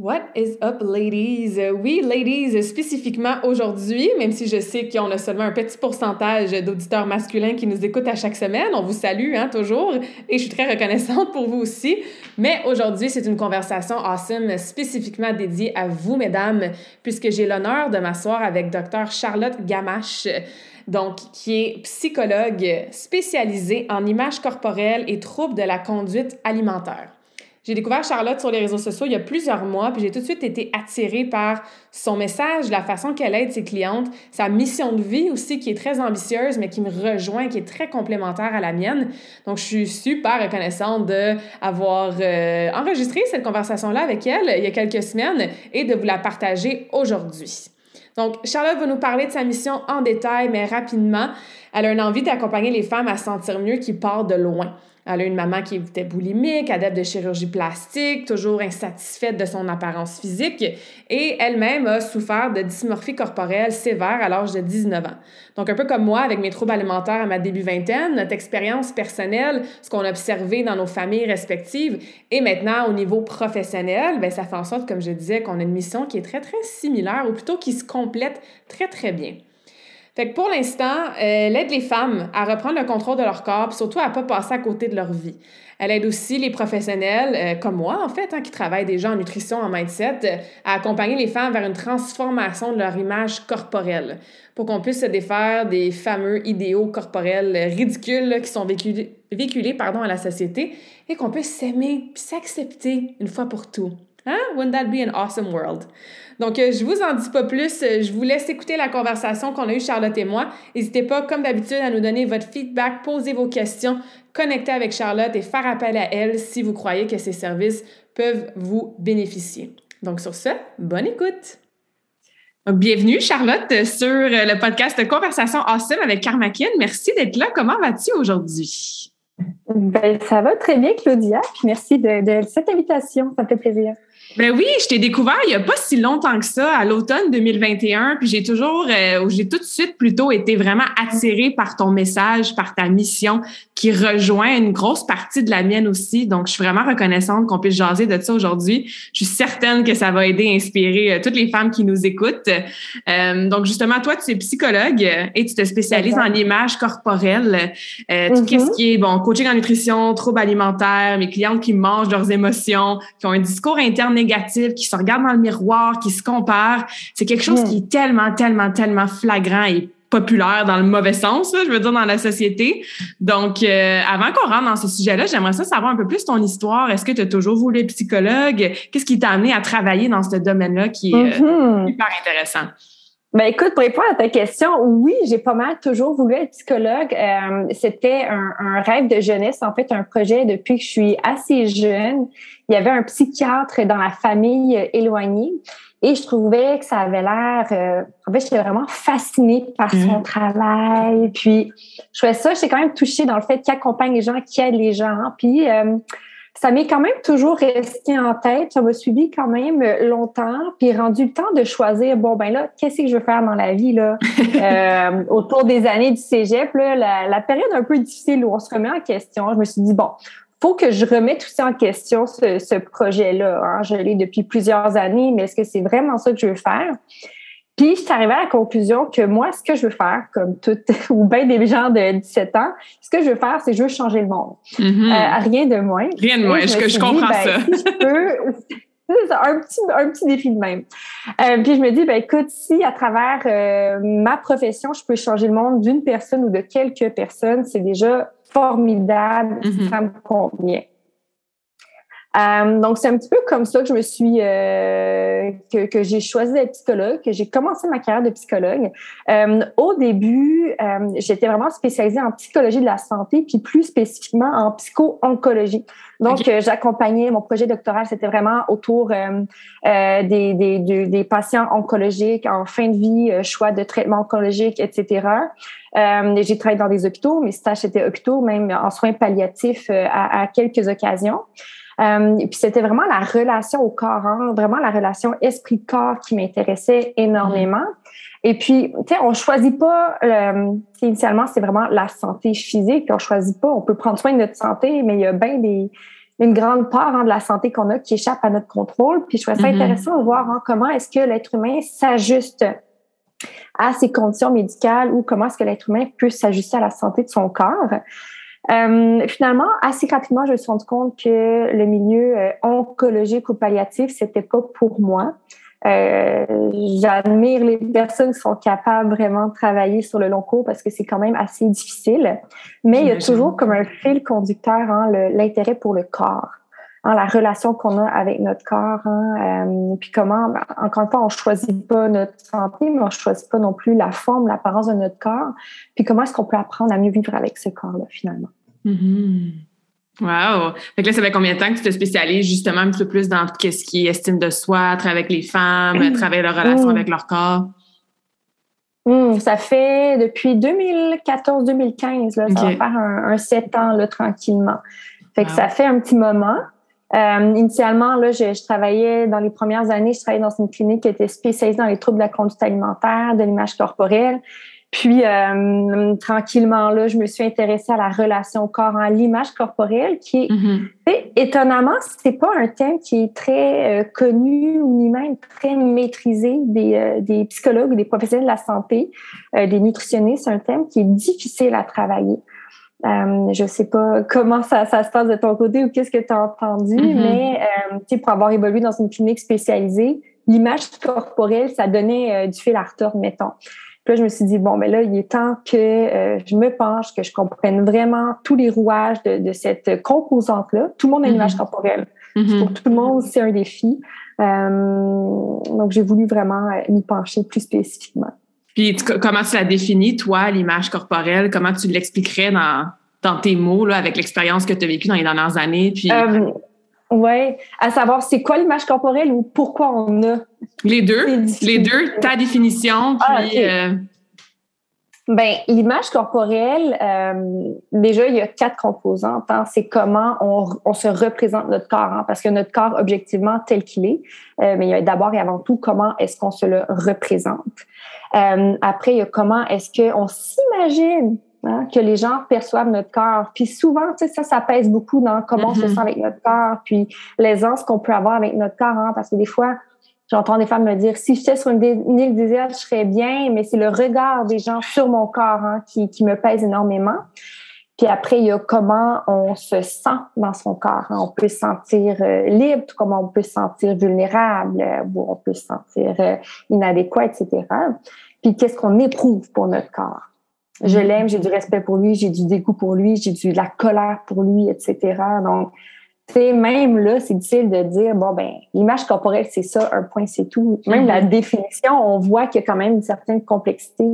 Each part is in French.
What is up, ladies? Oui, ladies, spécifiquement aujourd'hui, même si je sais qu'on a seulement un petit pourcentage d'auditeurs masculins qui nous écoutent à chaque semaine, on vous salue, hein, toujours, et je suis très reconnaissante pour vous aussi. Mais aujourd'hui, c'est une conversation awesome spécifiquement dédiée à vous, mesdames, puisque j'ai l'honneur de m'asseoir avec Dr. Charlotte Gamache donc qui est psychologue spécialisée en images corporelles et troubles de la conduite alimentaire. J'ai découvert Charlotte sur les réseaux sociaux il y a plusieurs mois, puis j'ai tout de suite été attirée par son message, la façon qu'elle aide ses clientes, sa mission de vie aussi qui est très ambitieuse, mais qui me rejoint, qui est très complémentaire à la mienne. Donc, je suis super reconnaissante d'avoir euh, enregistré cette conversation-là avec elle il y a quelques semaines et de vous la partager aujourd'hui. Donc, Charlotte va nous parler de sa mission en détail, mais rapidement. Elle a une envie d'accompagner les femmes à se sentir mieux qui partent de loin. Elle a une maman qui était boulimique, adepte de chirurgie plastique, toujours insatisfaite de son apparence physique et elle-même a souffert de dysmorphie corporelle sévère à l'âge de 19 ans. Donc, un peu comme moi, avec mes troubles alimentaires à ma début vingtaine, notre expérience personnelle, ce qu'on a observé dans nos familles respectives et maintenant au niveau professionnel, ben ça fait en sorte, comme je disais, qu'on a une mission qui est très, très similaire ou plutôt qui se complète très, très bien. Fait que pour l'instant, elle aide les femmes à reprendre le contrôle de leur corps, surtout à ne pas passer à côté de leur vie. Elle aide aussi les professionnels, euh, comme moi en fait, hein, qui travaillent déjà en nutrition, en mindset, euh, à accompagner les femmes vers une transformation de leur image corporelle pour qu'on puisse se défaire des fameux idéaux corporels ridicules qui sont véhiculés, véhiculés pardon, à la société et qu'on puisse s'aimer puis s'accepter une fois pour tout. Hein? Wouldn't that be an awesome world? Donc, euh, je vous en dis pas plus. Euh, je vous laisse écouter la conversation qu'on a eue, Charlotte et moi. N'hésitez pas, comme d'habitude, à nous donner votre feedback, poser vos questions, connecter avec Charlotte et faire appel à elle si vous croyez que ses services peuvent vous bénéficier. Donc, sur ce, bonne écoute! Bienvenue, Charlotte, sur le podcast Conversation Awesome avec Karmakin. Merci d'être là. Comment vas-tu aujourd'hui? Ben, ça va très bien, Claudia. Puis merci de cette invitation. Ça me fait plaisir. Ben oui, je t'ai découvert il n'y a pas si longtemps que ça, à l'automne 2021, puis j'ai toujours, euh, j'ai tout de suite plutôt été vraiment attirée par ton message, par ta mission, qui rejoint une grosse partie de la mienne aussi. Donc, je suis vraiment reconnaissante qu'on puisse jaser de ça aujourd'hui. Je suis certaine que ça va aider à inspirer euh, toutes les femmes qui nous écoutent. Euh, donc, justement, toi, tu es psychologue et tu te spécialises en image corporelle. Euh, Tout mm-hmm. ce qui est, bon, coaching en nutrition, troubles alimentaires, mes clientes qui mangent leurs émotions, qui ont un discours interne qui se regardent dans le miroir, qui se comparent. C'est quelque chose qui est tellement, tellement, tellement flagrant et populaire dans le mauvais sens, je veux dire, dans la société. Donc, euh, avant qu'on rentre dans ce sujet-là, j'aimerais ça savoir un peu plus ton histoire. Est-ce que tu as toujours voulu être psychologue? Qu'est-ce qui t'a amené à travailler dans ce domaine-là qui est euh, mm-hmm. hyper intéressant? Ben écoute, pour répondre à ta question, oui, j'ai pas mal toujours voulu être psychologue. Euh, c'était un, un, rêve de jeunesse, en fait, un projet depuis que je suis assez jeune. Il y avait un psychiatre dans la famille éloignée et je trouvais que ça avait l'air. Euh, en fait, j'étais vraiment fascinée par son mmh. travail. Puis je trouvais ça, j'étais quand même touchée dans le fait qu'il accompagne les gens, qu'il aide les gens. Puis euh, ça m'est quand même toujours resté en tête. Ça m'a suivi quand même longtemps. Puis rendu le temps de choisir, bon, ben là, qu'est-ce que je veux faire dans la vie, là? euh, autour des années du cégep, là, la, la, période un peu difficile où on se remet en question, je me suis dit, bon, faut que je remette ça en question, ce, ce projet-là. Hein. Je l'ai depuis plusieurs années, mais est-ce que c'est vraiment ça que je veux faire? Puis, je suis arrivée à la conclusion que moi, ce que je veux faire, comme tout, ou bien des gens de 17 ans, ce que je veux faire, c'est je veux changer le monde. Mm-hmm. euh, rien de moins. Rien de moins, je, je, comprends ben, ça. Si je peux, un petit, un petit défi de même. Euh, puis je me dis, ben écoute, si à travers euh, ma profession, je peux changer le monde d'une personne ou de quelques personnes, c'est déjà formidable, mm-hmm. ça me convient. Euh, donc, c'est un petit peu comme ça que je me suis, euh, que, que j'ai choisi d'être psychologue, que j'ai commencé ma carrière de psychologue. Euh, au début, euh, j'étais vraiment spécialisée en psychologie de la santé, puis plus spécifiquement en psycho-oncologie. Donc, euh, j'accompagnais mon projet doctoral, c'était vraiment autour des, des, des, des, patients oncologiques en fin de vie, choix de traitement oncologique, etc. j'ai travaillé dans des hôpitaux, mes stages étaient hôpitaux, même en soins palliatifs à, à quelques occasions. Euh, et puis c'était vraiment la relation au corps, hein, vraiment la relation esprit-corps qui m'intéressait énormément. Et puis, tu sais, on choisit pas. Euh, initialement, c'est vraiment la santé physique. On choisit pas. On peut prendre soin de notre santé, mais il y a bien des une grande part hein, de la santé qu'on a qui échappe à notre contrôle. Puis je trouvais ça mm-hmm. intéressant de voir hein, comment est-ce que l'être humain s'ajuste à ses conditions médicales ou comment est-ce que l'être humain peut s'ajuster à la santé de son corps. Euh, finalement, assez rapidement, je me suis rendu compte que le milieu euh, oncologique ou palliatif, c'était pas pour moi. Euh, J'admire les personnes qui sont capables vraiment de travailler sur le long cours parce que c'est quand même assez difficile. Mais il y a toujours comme un fil conducteur hein, l'intérêt pour le corps. Hein, la relation qu'on a avec notre corps, hein, euh, puis comment, ben, encore une fois, on choisit pas notre santé, mais on choisit pas non plus la forme, l'apparence de notre corps, puis comment est-ce qu'on peut apprendre à mieux vivre avec ce corps-là, finalement. Mm-hmm. Wow! Fait que là, ça fait combien de temps que tu te spécialises justement un petit peu plus dans ce qui est estime de soi, travailler avec les femmes, mm. travailler leur relation mm. avec leur corps? Mm, ça fait depuis 2014-2015, ça va faire un, sept ans là, tranquillement. Fait que ça fait un petit moment. Euh, initialement, là, je, je, travaillais dans les premières années, je travaillais dans une clinique qui était spécialisée dans les troubles de la conduite alimentaire, de l'image corporelle. Puis euh, tranquillement là, je me suis intéressée à la relation corps à l'image corporelle, qui est mm-hmm. étonnamment, c'est pas un thème qui est très euh, connu ou ni même très maîtrisé des, euh, des psychologues ou des professionnels de la santé, des nutritionnistes. C'est un thème qui est difficile à travailler. Euh, je sais pas comment ça, ça, se passe de ton côté ou qu'est-ce que tu as entendu, mm-hmm. mais euh, pour avoir évolué dans une clinique spécialisée, l'image corporelle, ça donnait du fil à retordre, mettons là, je me suis dit, bon, mais là, il est temps que euh, je me penche, que je comprenne vraiment tous les rouages de, cette composante-là. Tout le monde a une image mm-hmm. corporelle. Mm-hmm. Pour tout le monde, c'est un défi. Euh, donc, j'ai voulu vraiment euh, m'y pencher plus spécifiquement. Puis, comment tu l'as définis, toi, l'image corporelle? Comment tu l'expliquerais dans, dans tes mots, là, avec l'expérience que tu as vécue dans les dernières années? Puis... Oui, à savoir c'est quoi l'image corporelle ou pourquoi on a? Les deux, les deux, ta définition, ah, puis. Euh, ben, l'image corporelle, euh, déjà, il y a quatre composantes. Hein. C'est comment on, se représente notre corps, hein, parce que notre corps, objectivement, tel qu'il est, euh, mais il y a d'abord et avant tout comment est-ce qu'on se le représente. après, il y a comment est-ce qu'on s'imagine Hein, que les gens perçoivent notre corps. Puis souvent, tu sais, ça, ça pèse beaucoup dans comment on se mm-hmm. sent avec notre corps, puis l'aisance qu'on peut avoir avec notre corps. Hein, parce que des fois, j'entends des femmes me dire, si j'étais sur une, île déserte, je serais bien, mais c'est le regard des gens sur mon corps hein, qui, qui me pèse énormément. Puis après, il y a comment on se sent dans son corps. On peut se sentir euh, libre, comment on peut se sentir vulnérable, euh, ou on peut se sentir euh, inadéquat, etc. Puis qu'est-ce qu'on éprouve pour notre corps? Je mm-hmm. l'aime, j'ai du respect pour lui, j'ai du dégoût pour lui, j'ai de la colère pour lui, etc. Donc, c'est même là, c'est difficile de dire bon ben l'image corporelle c'est ça, un point c'est tout. Même la mm-hmm. définition, on voit qu'il y a quand même une certaine complexité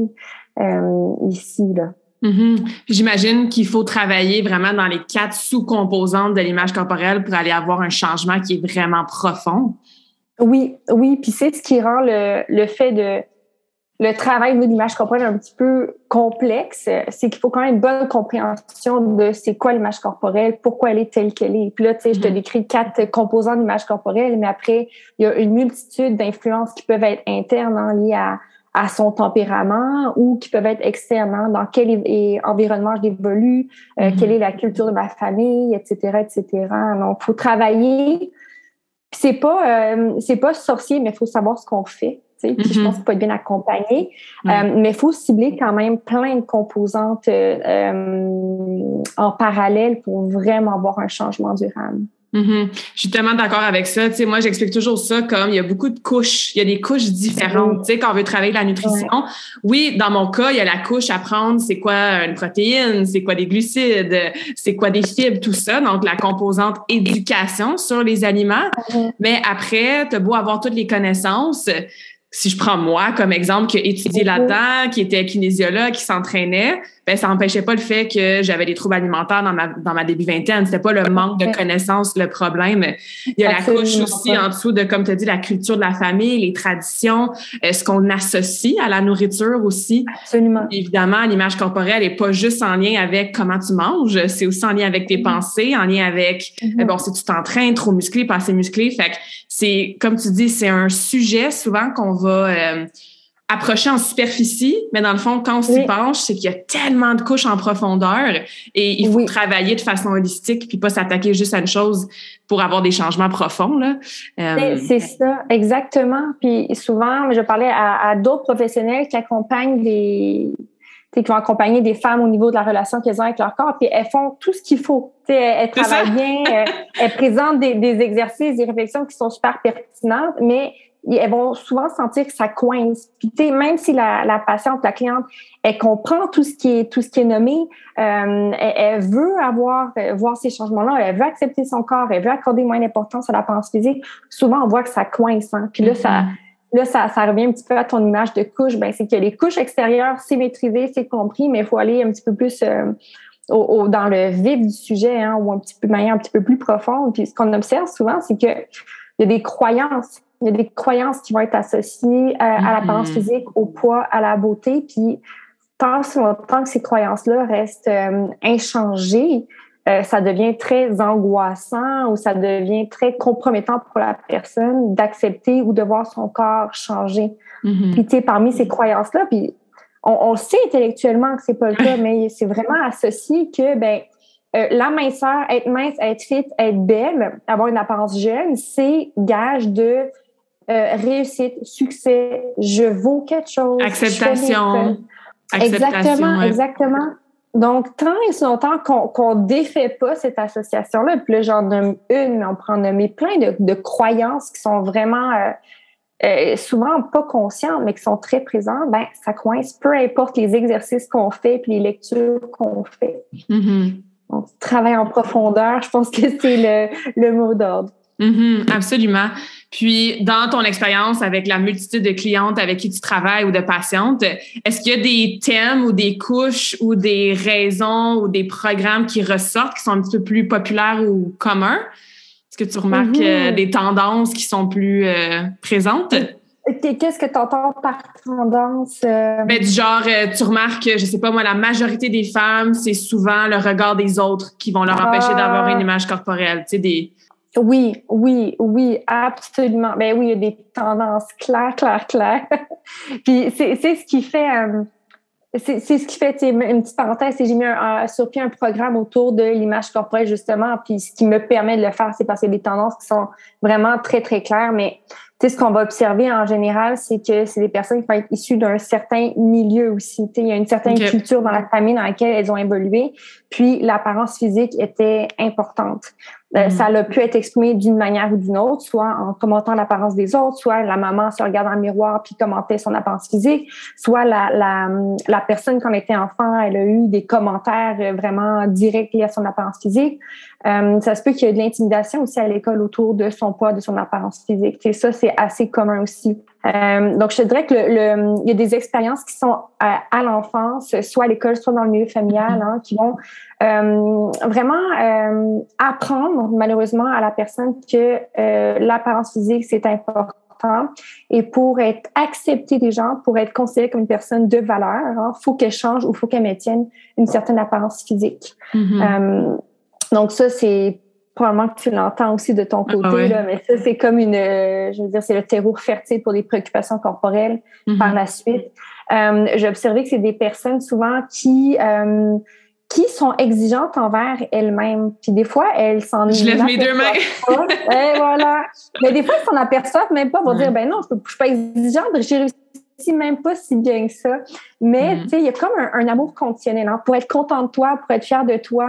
euh, ici là. Mm-hmm. J'imagine qu'il faut travailler vraiment dans les quatre sous-composantes de l'image corporelle pour aller avoir un changement qui est vraiment profond. Oui, oui, puis c'est ce qui rend le, le fait de le travail de l'image corporelle un petit peu complexe, c'est qu'il faut quand même une bonne compréhension de c'est quoi l'image corporelle, pourquoi elle est telle qu'elle est. Puis là, tu sais, je te mm-hmm. décris quatre composants d'image corporelle, mais après, il y a une multitude d'influences qui peuvent être internes hein, liées à, à son tempérament ou qui peuvent être externes, hein, dans quel environnement j'évolue, euh, mm-hmm. quelle est la culture de ma famille, etc., etc. Donc, faut travailler. C'est pas, euh, c'est pas sorcier, mais il faut savoir ce qu'on fait puis je pense mm-hmm. qu'il faut être bien accompagné. Euh, mais il faut cibler quand même plein de composantes euh, en parallèle pour vraiment avoir un changement durable. Mm-hmm. Je suis tellement d'accord avec ça. Tu sais, moi, j'explique toujours ça comme il y a beaucoup de couches. Il y a des couches différentes. Tu sais, quand on veut travailler la nutrition, oui, dans mon cas, il y a la couche à prendre, c'est quoi une protéine, c'est quoi des glucides, c'est quoi des fibres, tout ça. Donc, la composante éducation sur les aliments. Mais après, tu as beau avoir toutes les connaissances, si je prends moi comme exemple qui a étudié là-dedans, qui était kinésiologue, qui s'entraînait, ben ça n'empêchait pas le fait que j'avais des troubles alimentaires dans ma dans ma début vingtaine. C'était pas le manque de connaissances le problème. Il y a la couche aussi en dessous de comme tu as dit la culture de la famille, les traditions, euh, ce qu'on associe à la nourriture aussi. Absolument. Évidemment, l'image corporelle est pas juste en lien avec comment tu manges, c'est aussi en lien avec tes mm-hmm. pensées, en lien avec euh, bon si tu t'entraînes trop musclé, pas assez musclé, fait que c'est comme tu dis, c'est un sujet souvent qu'on va euh, approcher en superficie, mais dans le fond, quand on s'y penche, c'est qu'il y a tellement de couches en profondeur et il faut travailler de façon holistique puis pas s'attaquer juste à une chose pour avoir des changements profonds. Là. Euh, c'est ça, exactement. Puis souvent, je parlais à, d'autres professionnels qui accompagnent des qui vont accompagner des femmes au niveau de la relation qu'elles ont avec leur corps, puis elles font tout ce qu'il faut. elles, travaillent bien, euh, elles, présentent des, des, exercices, des réflexions qui sont super pertinentes, mais elles vont souvent sentir que ça coince. Puis même si la, la, patiente, la cliente, elle comprend tout ce qui est tout ce qui est nommé, euh, elle, veut avoir euh, voir ces changements-là, elle veut accepter son corps, elle veut accorder moins d'importance à la l'apparence physique. Souvent, on voit que ça coince. Hein. Puis là, ça mm-hmm. Là, ça, ça revient un petit peu à ton image de couche. Ben, c'est que les couches extérieures, c'est maîtrisé, c'est compris, mais il faut aller un petit peu plus euh, au, dans le vif du sujet, hein, ou un petit peu de manière un petit peu plus profonde. Puis ce qu'on observe souvent, c'est que il y a des croyances il y a des croyances qui vont être associées à l'apparence mm-hmm. physique, au poids, à la beauté. Puis tant, tant que ces croyances-là restent euh, inchangées, euh, ça devient très angoissant ou ça devient très compromettant pour la personne d'accepter ou de voir son corps changer. Mm-hmm. Puis tu sais, parmi ces croyances-là, puis on, on, sait intellectuellement que c'est pas le cas, mais c'est vraiment associé que ben la minceur, être mince, être fit, être belle, avoir une apparence jeune, c'est gage de euh, réussite, succès, je vaux quelque chose. Acceptation. Exactement, exactement. Donc, tant et si longtemps qu'on ne défait pas cette association-là, puis là, j'en nomme une, mais on prend en nommer plein de, de, croyances qui sont vraiment euh, euh, souvent pas conscientes, mais qui sont très présentes, ben, ça coince, peu importe les exercices qu'on fait puis les lectures qu'on fait. Mm-hmm. Donc, travail en profondeur, je pense que c'est le, le mot d'ordre. Mm-hmm, absolument. Puis, dans ton expérience avec la multitude de clientes avec qui tu travailles ou de patientes, est-ce qu'il y a des thèmes ou des couches ou des raisons ou des programmes qui ressortent, qui sont un petit peu plus populaires ou communs? Est-ce que tu remarques mm-hmm. euh, des tendances qui sont plus euh, présentes? Qu'est-ce que tu entends par tendance? Euh? Ben, du genre, tu remarques, je sais pas moi, la majorité des femmes, c'est souvent le regard des autres qui vont leur empêcher ah. d'avoir une image corporelle. Tu sais, des, oui, oui, oui, absolument. Ben oui, il y a des tendances claires, claires, claires. Puis c'est ce qui fait, euh, c'est ce qui fait, une petite parenthèse, j'ai mis un, sur pied un programme autour de l'image corporelle justement. Puis ce qui me permet de le faire, c'est parce qu'il y a des tendances qui sont vraiment très, très claires. Mais tu sais, ce qu'on va observer en général, c'est que c'est des personnes qui vont être issues d'un certain milieu aussi. Tu sais, il y a une certaine culture dans la famille dans laquelle elles ont évolué. Puis l'apparence physique était importante. Euh, mm. Ça a pu être exprimé d'une manière ou d'une autre, soit en commentant l'apparence des autres, soit la maman se regarde dans le miroir puis commentait son apparence physique, soit la, la, la personne quand elle était enfant, elle a eu des commentaires vraiment directs liés à son apparence physique. Euh, ça se peut qu'il y ait de l'intimidation aussi à l'école autour de son poids, de son apparence physique. Et ça, c'est assez commun aussi. Euh, donc, je te dirais que le, il y a des expériences qui sont à, à l'enfance, soit à l'école, soit dans le milieu familial, hein, qui vont euh, vraiment euh, apprendre malheureusement à la personne que euh, l'apparence physique c'est important et pour être acceptée des gens, pour être considérée comme une personne de valeur, il hein, faut qu'elle change ou faut qu'elle maintienne une certaine apparence physique. Mm-hmm. donc ça c'est probablement que tu l'entends aussi de ton ah côté là, mais ça c'est comme une, je veux dire c'est le terreau fertile pour des préoccupations corporelles mm-hmm. par la suite. J'ai observé que c'est des personnes souvent qui qui sont exigeantes envers elles-mêmes. Puis des fois, elles s'en Je lève mes deux mains. Et voilà. Mais des fois, elles s'en aperçoivent même pas. Vont dire, ben non, je ne suis pas exigeante, j'ai réussi même pas si bien que ça. Mais, mm-hmm. tu sais, il y a comme un, amour conditionnel. Hein. Pour être content de toi, pour être fier de toi,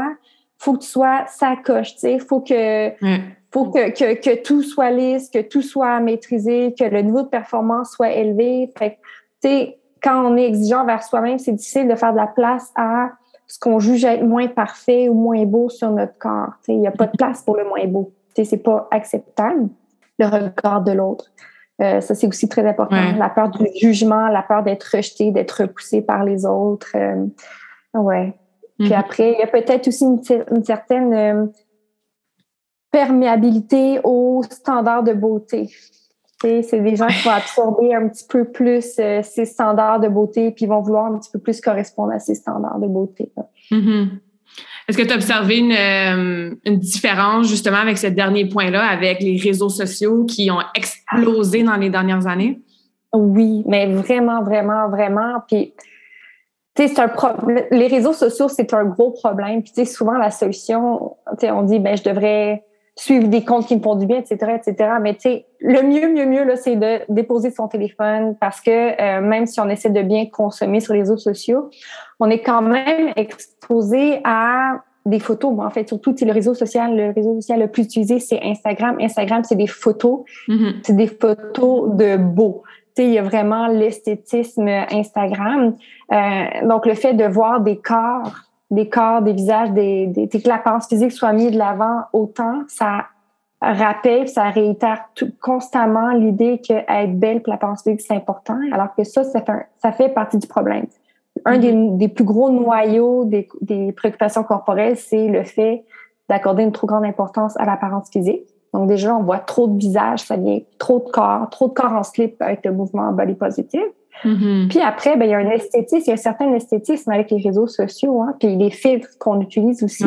faut que tu sois ça coche, tu sais, faut que faut que, que, que, tout soit lisse, que tout soit maîtrisé, que le niveau de performance soit élevé. Fait tu sais, quand on est exigeant vers soi-même, c'est difficile de faire de la place à ce qu'on juge être moins parfait ou moins beau sur notre corps. Tu sais, il n'y a pas de place pour le moins beau. Tu sais, c'est pas acceptable, le regard de l'autre. Euh, ça, c'est aussi très important. La peur du jugement, la peur d'être rejeté, d'être repoussé par les autres. Euh, ouais. Puis mm-hmm. après, il y a peut-être aussi une, certaine euh, perméabilité aux standards de beauté. C'est des gens qui vont absorber un petit peu plus ces standards de beauté puis vont vouloir un petit peu plus correspondre à ces standards de beauté. Mm-hmm. Est-ce que tu as observé une, une, différence justement avec ce dernier point-là, avec les réseaux sociaux qui ont explosé dans les dernières années? Oui, mais vraiment, vraiment, vraiment. Puis, c'est un problème. Les réseaux sociaux, c'est un gros problème. Puis, souvent, la solution, on dit, ben, je devrais suivre des comptes qui me font du bien, etc., etc. Mais tu sais, le mieux, mieux, mieux, là, c'est de déposer son téléphone parce que euh, même si on essaie de bien consommer sur les réseaux sociaux, on est quand même exposé à des photos. en fait, surtout, le réseau social, le réseau social le plus utilisé, c'est Instagram. Instagram, c'est des photos. Mm-hmm. C'est des photos de beau. Tu sais, il y a vraiment l'esthétisme Instagram. Euh, donc, le fait de voir des corps des corps, des visages, des, des, que l'apparence physique soit mise de l'avant autant, ça rappelle, ça réitère tout, constamment l'idée qu'être belle pour l'apparence physique, c'est important, alors que ça, ça fait, ça fait partie du problème. Un des, mm-hmm. des, plus gros noyaux des, des préoccupations corporelles, c'est le fait d'accorder une trop grande importance à l'apparence physique. Donc déjà, on voit trop de visages, ça vient trop de corps, trop de corps en slip avec le mouvement body positive. Mm-hmm. Puis après, ben, il y a un esthétisme, il y a un certain esthétisme avec les réseaux sociaux, hein, puis les filtres qu'on utilise aussi.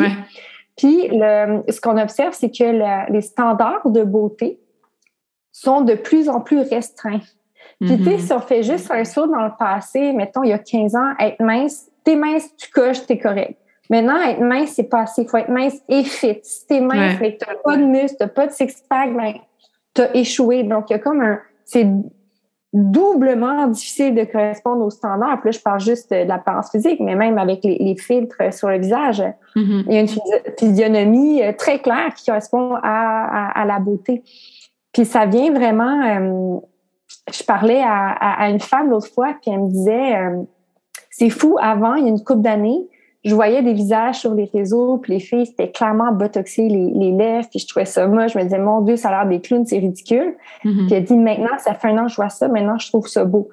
Puis le, ce qu'on observe, c'est que les standards de beauté sont de plus en plus restreints. Puis tu sais, mm-hmm. si on fait juste un saut dans le passé, mettons, il y a 15 ans, être mince, t'es mince, tu coches, t'es correct. Maintenant, être mince, c'est pas assez. Il faut être mince et fit. Si t'es mince, mais que t'as pas de muscle, t'as pas de six-pack, ben, t'as échoué. Donc, il y a comme un... C'est doublement difficile de correspondre aux standards. Puis là, je parle juste de l'apparence physique, mais même avec les, filtres sur le visage, mm-hmm. il y a une physionomie euh, très claire qui correspond à, la beauté. Puis ça vient vraiment... Euh, je parlais à, une femme l'autre fois, puis elle me disait, euh, c'est fou, avant, il y a une couple d'années, je voyais des visages sur les réseaux, puis les filles, c'était clairement botoxé les, les lèvres, puis je trouvais ça moche. Je me disais, mon Dieu, ça a l'air des clowns, c'est ridicule. Mm-hmm. Puis elle dit, maintenant, ça fait un an que je vois ça, maintenant, je trouve ça beau.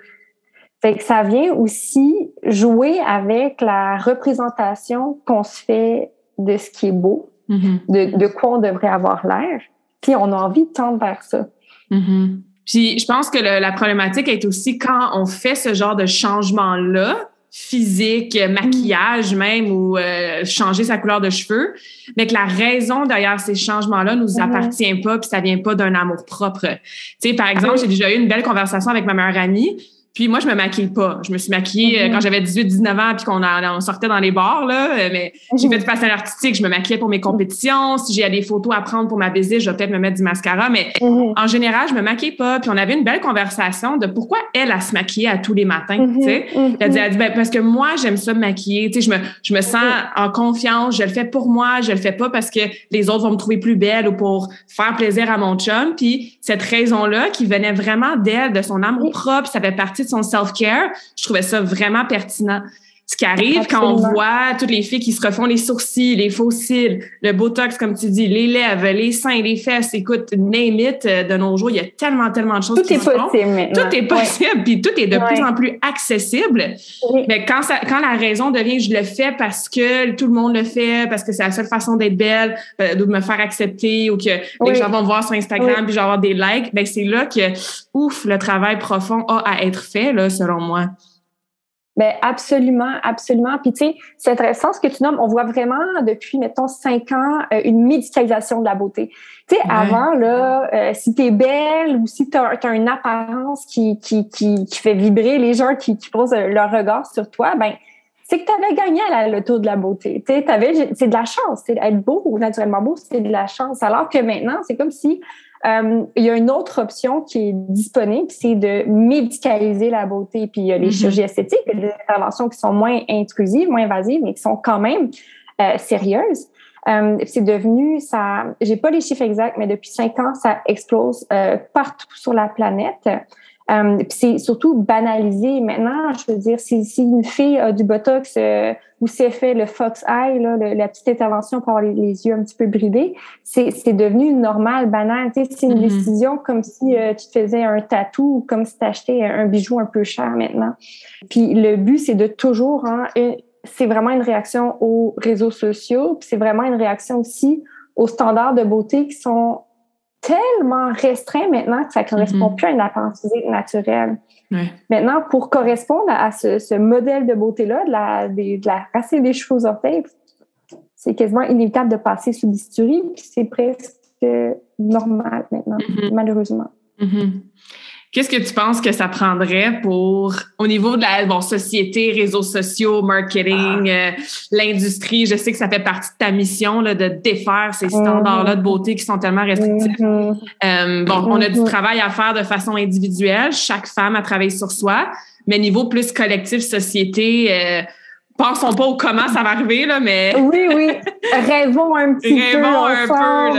Fait que ça vient aussi jouer avec la représentation qu'on se fait de ce qui est beau, mm-hmm. de, de, quoi on devrait avoir l'air. Puis on a envie de tendre vers ça. Mm-hmm. Puis je pense que la problématique est aussi quand on fait ce genre de changement-là, physique, mm. maquillage même ou euh, changer sa couleur de cheveux, mais que la raison derrière ces changements-là nous mm-hmm. appartient pas puis ça vient pas d'un amour propre. Tu sais, par exemple, ah j'ai déjà eu une belle conversation avec ma meilleure amie puis moi, je me maquille pas. Je me suis maquillée euh, mm-hmm. quand j'avais 18-19 ans puis qu'on on sortait dans les bars, là. Euh, mais j'ai fait du pastel artistique. Je me maquillais pour mes compétitions. Si j'ai des photos à prendre pour ma visite, je vais peut-être me mettre du mascara. Mais mm-hmm. en général, je me maquille pas. Puis on avait une belle conversation de pourquoi elle, a se maquillait à tous les matins, tu sais. Elle, dit, elle dit, ben, parce que moi, j'aime ça me maquiller. Tu sais, je me, je me sens en confiance. Je le fais pour moi. Je le fais pas parce que les autres vont me trouver plus belle ou pour faire plaisir à mon chum. Puis cette raison-là qui venait vraiment d'elle, de son amour propre, ça fait partie son self-care, je trouvais ça vraiment pertinent. Ce qui arrive quand on voit toutes les filles qui se refont les sourcils, les faux cils, le botox, comme tu dis, les lèvres, les seins, les fesses, écoute, name it, euh, de nos jours, il y a tellement, tellement de choses tout est possible maintenant. Tout est possible, puis tout est de plus en plus accessible. Mais quand, ça, quand la raison devient je le fais parce que tout le monde le fait, parce que c'est la seule façon d'être belle, euh, de me faire accepter ou que les gens vont me voir sur Instagram puis avoir des likes, ben c'est là que, ouf, le travail profond a à être fait, là, selon moi. Ben absolument, absolument. Puis tu sais, c'est intéressant ce que tu nommes. On voit vraiment depuis, mettons, cinq ans, euh, une médicalisation de la beauté. Tu sais, avant, là, euh, si tu es belle ou si tu as, une apparence qui, qui, qui, qui, fait vibrer les gens qui, qui posent leur regard sur toi, ben c'est que tu avais gagné à la, le tour de la beauté. Tu sais, c'est de la chance. Être beau naturellement beau, c'est de la chance. Alors que maintenant, c'est comme si euh, il y a une autre option qui est disponible, c'est de médicaliser la beauté. Puis il y a les mm-hmm. chirurgies esthétiques, des interventions qui sont moins intrusives, moins invasives, mais qui sont quand même euh, sérieuses. Euh, c'est devenu, ça, j'ai pas les chiffres exacts, mais depuis cinq ans, ça explose euh, partout sur la planète. Euh, c'est surtout banalisé maintenant. Je veux dire, si, si une fille a du botox ou s'est fait le fox eye, là, la petite intervention pour avoir les, yeux un petit peu bridés, c'est, devenu normal, banal. C'est une mm-hmm. décision comme si euh, tu te faisais un tatou ou comme si tu achetais un bijou un peu cher maintenant. Puis le but, c'est de toujours, hein, c'est vraiment une réaction aux réseaux sociaux, puis c'est vraiment une réaction aussi aux standards de beauté qui sont tellement restreint maintenant que ça ne correspond mm-hmm. plus à une apparence physique naturelle. Maintenant, pour correspondre à ce, modèle de beauté-là, de la, de, la des cheveux aux orteils, c'est quasiment inévitable de passer sous bistouri, puis c'est presque normal maintenant, mm-hmm. malheureusement. Mm-hmm. Qu'est-ce que tu penses que ça prendrait pour, au niveau de la bon, société, réseaux sociaux, marketing, ah. euh, l'industrie? Je sais que ça fait partie de ta mission là, de défaire ces standards-là de beauté qui sont tellement restrictifs. Mm-hmm. Euh, bon, on a du mm-hmm. travail à faire de façon individuelle. Chaque femme a travaillé sur soi. Mais niveau plus collectif, société, euh, pensons pas au comment ça va arriver, là, mais. oui, oui. Rêvons un petit peu. Rêvons un peu,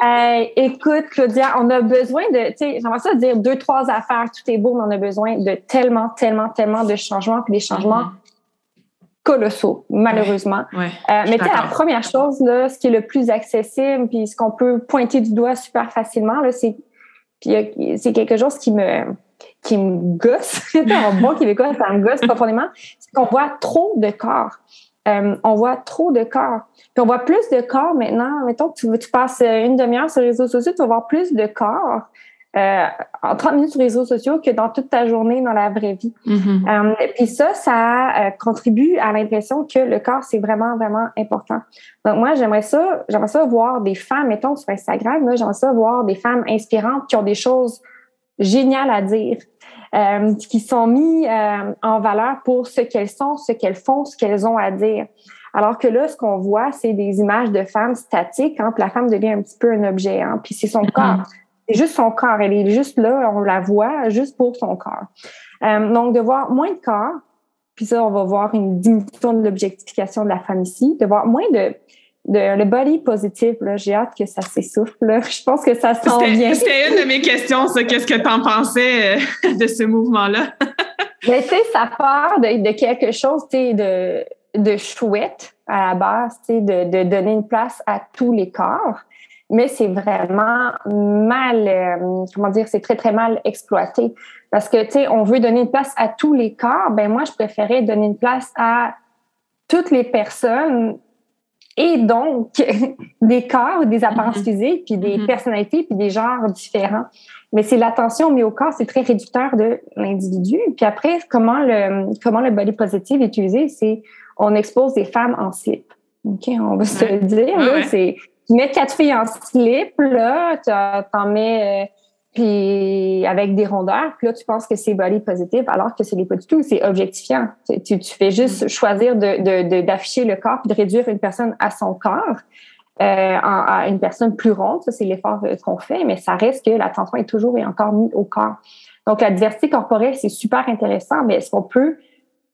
là. écoute, Claudia, on a besoin de, tu sais, j'aimerais ça dire deux, trois affaires, tout est beau, mais on a besoin de tellement, tellement, tellement de changements, puis des changements mm-hmm. colossaux, malheureusement. Ouais, euh, mais tu sais, la première chose, là, ce qui est le plus accessible, puis ce qu'on peut pointer du doigt super facilement, là, c'est, c'est quelque chose qui me, qui me gosse, en bon québécois, ça me gosse profondément, c'est qu'on voit trop de corps. Euh, on voit trop de corps. Puis on voit plus de corps maintenant. Mettons que tu, tu passes une demi-heure sur les réseaux sociaux, tu vas voir plus de corps euh, en 30 minutes sur les réseaux sociaux que dans toute ta journée dans la vraie vie. Euh, puis ça, ça contribue à l'impression que le corps, c'est vraiment, vraiment important. Donc moi, j'aimerais ça, j'aimerais ça voir des femmes, mettons sur Instagram, j'aimerais ça voir des femmes inspirantes qui ont des choses géniales à dire, euh, qui sont mis euh, en valeur pour ce qu'elles sont, ce qu'elles font, ce qu'elles ont à dire. Alors que là, ce qu'on voit, c'est des images de femmes statiques, hein, puis la femme devient un petit peu un objet, hein, puis c'est son mm-hmm. corps. C'est juste son corps, elle est juste là, on la voit juste pour son corps. Euh, donc, de voir moins de corps, puis ça, on va voir une diminution de l'objectification de la femme ici, de voir moins de, le body positive, j'ai hâte que ça s'essouffle. Je pense que ça s'en vient. C'était une de mes questions, ça. Qu'est-ce que tu en pensais euh, de ce mouvement-là? Mais tu sais, ça part de, quelque chose de, de chouette à la base, de, de donner une place à tous les corps. Mais c'est vraiment mal, euh, comment dire, c'est très, très mal exploité. Parce que, tu sais, on veut donner une place à tous les corps. Ben moi, je préférais donner une place à toutes les personnes et donc des corps, des apparences mm-hmm. physiques, puis des mm-hmm. personnalités, puis des genres différents. Mais c'est l'attention mise au corps, c'est très réducteur de l'individu. Puis après, comment le comment le body positive est utilisé, c'est on expose des femmes en slip. OK, on va se le dire. là, C'est tu mets quatre filles en slip, là, t'en mets euh, puis avec des rondeurs, puis là, tu penses que c'est body positive, alors que ce n'est pas du tout, c'est objectifiant. Tu, tu, fais juste mm. choisir de, d'afficher le corps puis de réduire une personne à son corps, euh, à une personne plus ronde. Ça, c'est l'effort euh, qu'on fait, mais ça reste que l'attention est toujours et encore mise au corps. Donc, la diversité corporelle, c'est super intéressant, mais est-ce qu'on peut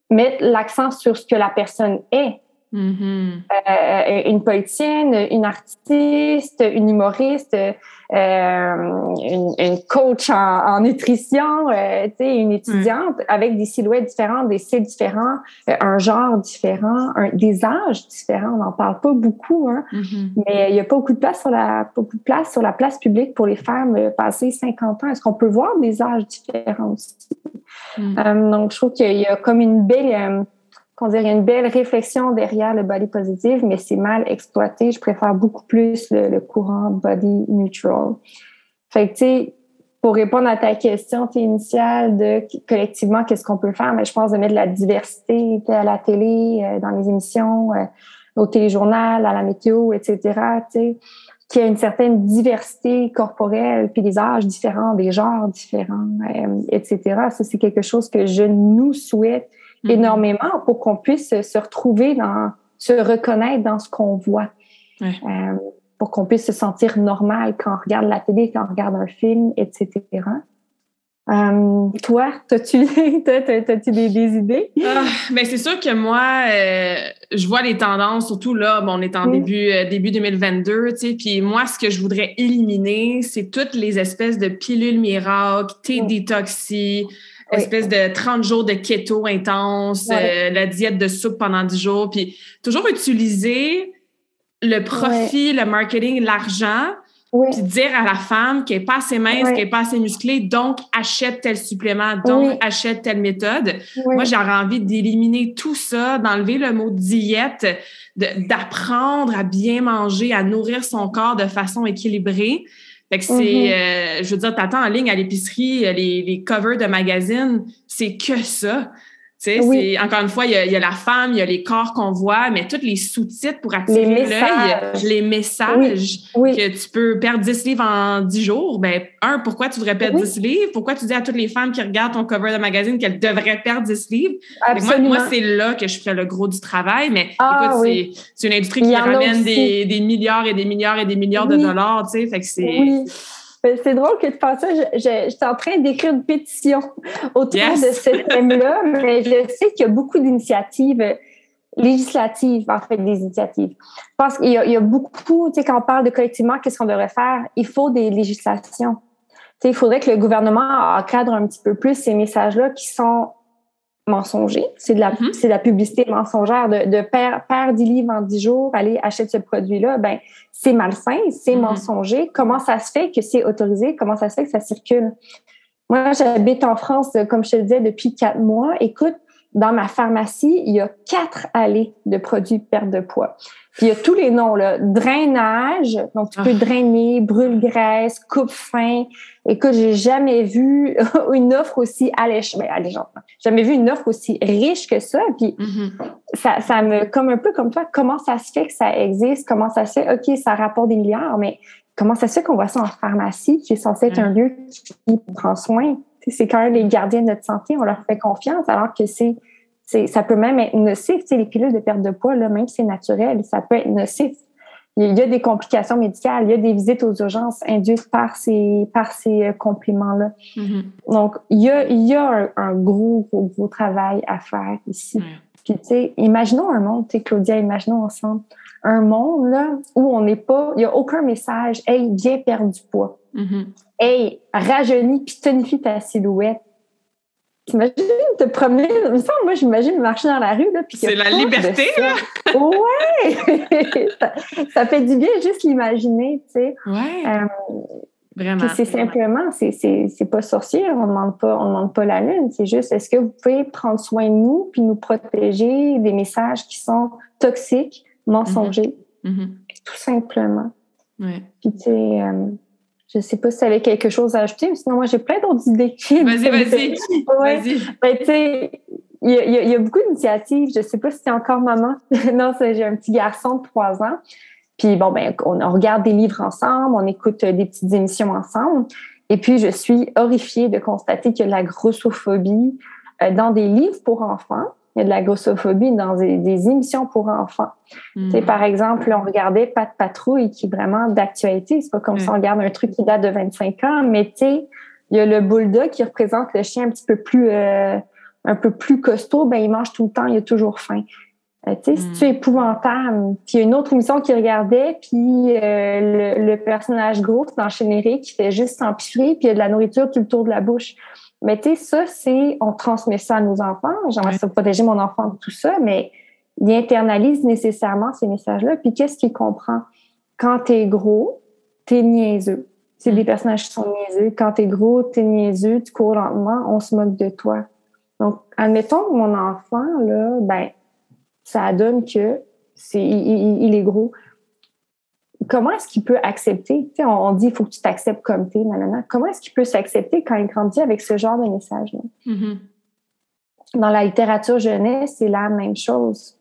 mettre l'accent sur ce que la personne est? Mm-hmm. Euh, une politicienne, une artiste, une humoriste, euh, une, une, coach en, en nutrition, euh, une étudiante avec des silhouettes différentes, des styles différents, euh, un genre différent, un, des âges différents. On n'en parle pas beaucoup, hein, mm-hmm. mais il n'y a pas beaucoup de place sur la beaucoup de place sur la place publique pour les femmes euh, passées 50 ans. Est-ce qu'on peut voir des âges différents aussi? Mm. donc, je trouve qu'il y a comme une belle qu'on dirait une belle réflexion derrière le body positive, mais c'est mal exploité. Je préfère beaucoup plus le, courant body neutral. Fait que, tu sais, pour répondre à ta question initiale de collectivement, qu'est-ce qu'on peut faire? Mais je pense de mettre de la diversité à la télé, euh, dans les émissions, euh, au téléjournal, à la météo, etc. Tu qu'il y a une certaine diversité corporelle, puis des âges différents, des genres différents, euh, etc. Ça, c'est quelque chose que je nous souhaite Mm-hmm. énormément pour qu'on puisse se retrouver dans, se reconnaître dans ce qu'on voit. Euh, pour qu'on puisse se sentir normal quand on regarde la télé, quand on regarde un film, etc. Euh, toi, as-tu as, des, des, idées? Ah, ben c'est sûr que moi, euh, je vois les tendances, surtout là, bon, on est en début, euh, début 2022, tu sais, puis moi, ce que je voudrais éliminer, c'est toutes les espèces de pilules miracles, thé espèce de 30 jours de keto intense, la diète de soupe pendant 10 jours, puis toujours utiliser le profit, le marketing, l'argent puis dire à la femme qu'elle n'est pas assez mince, qu'elle n'est pas assez musclée, donc achète tel supplément, donc achète telle méthode. Moi, j'aurais envie d'éliminer tout ça, d'enlever le mot diète, d'apprendre à bien manger, à nourrir son corps de façon équilibrée. Fait que c'est, mm-hmm. euh, je veux dire, t'attends en ligne à l'épicerie, les, les covers de magazines, c'est que ça. Tu sais, encore une fois, il y, a, la femme, il y a les corps qu'on voit, mais tous les sous-titres pour attirer l'œil, les messages que tu peux perdre 10 livres en 10 jours. Ben, un, pourquoi tu devrais perdre 10 livres? Pourquoi tu dis à toutes les femmes qui regardent ton cover de magazine qu'elles devraient perdre 10 livres? Moi, moi c'est là que je ferais le gros du travail, mais ah écoute, c'est une industrie qui ramène des, des, milliards et des milliards et des milliards de dollars, tu sais, fait que c'est c'est drôle que tu fasses ça. J'étais en train d'écrire une pétition autour de ce thème-là, mais je sais qu'il y a beaucoup d'initiatives législatives, en fait, des initiatives. Je pense qu'il y, y, a beaucoup, tu sais, quand on parle de collectivement, qu'est-ce qu'on devrait faire? Il faut des législations. Tu sais, il faudrait que le gouvernement encadre un petit peu plus ces messages-là qui sont mensonger. C'est de la, mm-hmm. c'est de la publicité mensongère de, de perdre, 10 livres en 10 jours, aller acheter ce produit-là. Ben, c'est malsain, c'est mm-hmm. mensonger. Comment ça se fait que c'est autorisé? Comment ça se fait que ça circule? Moi, j'habite en France, comme je te le disais, depuis quatre mois. Écoute, dans ma pharmacie, il y a quatre allées de produits de perte de poids. Puis il y a tous les noms, là. Drainage, donc tu peux ah. drainer, brûle-graisse, coupe-fin. Écoute, j'ai jamais vu une offre aussi alléchante. Ben, alléchante. Jamais vu une offre aussi riche que ça. Puis mm-hmm. ça, ça me, comme un peu comme toi, comment ça se fait que ça existe? Comment ça se fait? OK, ça rapporte des milliards, mais comment ça se fait qu'on voit ça en pharmacie, qui est censé être un lieu qui prend soin? C'est quand même les gardiens de notre santé, on leur fait confiance, alors que c'est ça peut même être nocif. Les pilules de perte de poids, là, même si c'est naturel, ça peut être nocif. Il y a des complications médicales, il y a des visites aux urgences induites par ces, par ces euh, compléments-là. Mm-hmm. Donc, il y a, il y a un, gros, gros, gros travail à faire ici. Puis, tu sais, imaginons un monde, tu Claudia, imaginons ensemble un monde là, où on n'est pas, il n'y a aucun message, hey, viens perdre du poids. Mm-hmm. Hey, rajeunis puis tonifie ta silhouette. T'imagines te promener, moi j'imagine marcher dans la rue là, C'est la liberté là. ouais. ça, fait du bien juste l'imaginer, tu sais. Ouais. Euh, vraiment. C'est simplement, c'est pas sorcier, on demande pas, on demande pas la lune. C'est juste, est-ce que vous pouvez prendre soin de nous puis nous protéger des messages qui sont toxiques, mensongers, mm-hmm. Mm-hmm. tout simplement. Ouais. Puis tu sais. Euh, je sais pas si tu avais quelque chose à ajouter, mais sinon, moi, j'ai plein d'autres idées. Vas-y, vas-y. ouais. Ben, tu sais, il y, a beaucoup d'initiatives. Je sais pas si c'est encore maman. non, j'ai un petit garçon de trois ans. Puis bon, ben, on, regarde des livres ensemble, on écoute des petites émissions ensemble. Et puis, je suis horrifiée de constater qu'il y a de la grossophobie euh, dans des livres pour enfants il y a de la grossophobie dans des, émissions pour enfants. Mm. Par exemple, on regardait Pat Patrouille qui est vraiment d'actualité. C'est pas comme si on regarde un truc qui date de 25 ans, mais tu sais, il y a le bulldog qui représente le chien un petit peu plus euh, un peu plus costaud, ben il mange tout le temps, il a toujours faim. Euh, tu sais, c'est mm. épouvantable. Puis il y a une autre émission qui regardait, puis euh, le, personnage gros dans le générique qui fait juste s'empiffrer, puis il y a de la nourriture tout le tour de la bouche. Mais tu sais, ça, c'est, on transmet ça à nos enfants. J'aimerais ça protéger mon enfant de tout ça, mais il internalise nécessairement ces messages-là. Puis qu'est-ce qu'il comprend? Quand t'es gros, t'es niaiseux. C'est des mm. personnages qui sont niaiseux. Quand t'es gros, t'es niaiseux, tu cours lentement, on se moque de toi. Donc, admettons que mon enfant, là, ben, ça donne que c'est, il est gros comment est-ce qu'il peut accepter? On, dit il faut que tu t'acceptes comme tu es, Comment est-ce qu'il peut s'accepter quand il grandit avec ce genre de message-là? Mm-hmm. Dans la littérature jeunesse, c'est la même chose.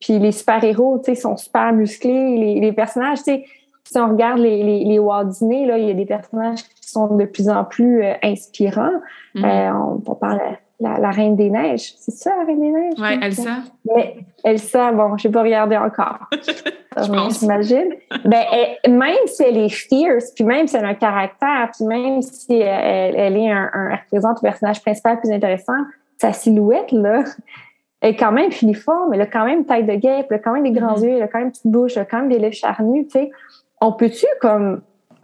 Puis les super-héros, tu sais, sont super musclés. Les, personnages, tu sais, si on regarde les, les, les Walt Disney, là, il y a des personnages qui sont de plus en plus euh, inspirants. Mm-hmm. Euh, on, parle la, Reine des Neiges. C'est ça, la Reine des Neiges? Oui, Elsa. Mais Elsa, bon, je n'ai pas regardé encore. je pense. J'imagine. Ben, même si elle est fierce, puis même si elle a un caractère, puis même si elle, est un, représente le personnage principal plus intéressant, sa silhouette, là, elle est quand même filiforme, elle a quand même taille de guêpe, elle a quand même des grands mm-hmm. yeux, elle a quand même une petite bouche, elle a quand même des lèvres charnues, tu sais. On peut-tu, comme,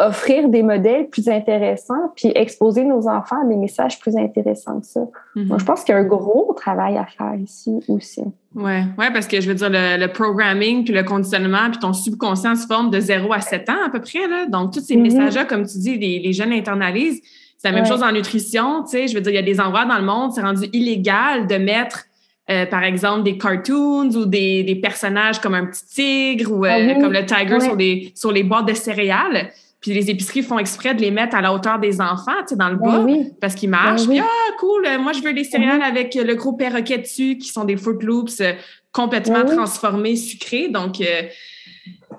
offrir des modèles plus intéressants puis exposer nos enfants à des messages plus intéressants que ça. Mhm. Moi, je pense qu'il y a un gros travail à faire ici aussi. Oui, ouais, parce que je veux dire, le, programming, puis le conditionnement, puis ton subconscient se forme de 0 à 7 ans à peu près. Là. Donc, tous ces mhm. messages-là, comme tu dis, les, jeunes internalisent. C'est la même chose en nutrition. Tu sais, je veux dire, il y a des endroits dans le monde, c'est rendu illégal de mettre euh, par exemple, des cartoons ou des, des, personnages comme un petit tigre ou euh, ah comme le tiger sur, les, sur les boîtes de céréales. Puis les épiceries font exprès de les mettre à la hauteur des enfants, tu sais, dans le ben bas, parce qu'ils marchent. Ben puis, ah, cool, moi, je veux des céréales mhm. avec le gros perroquet dessus, qui sont des Fruit Loops euh, complètement ben transformés, sucrés. Donc, euh,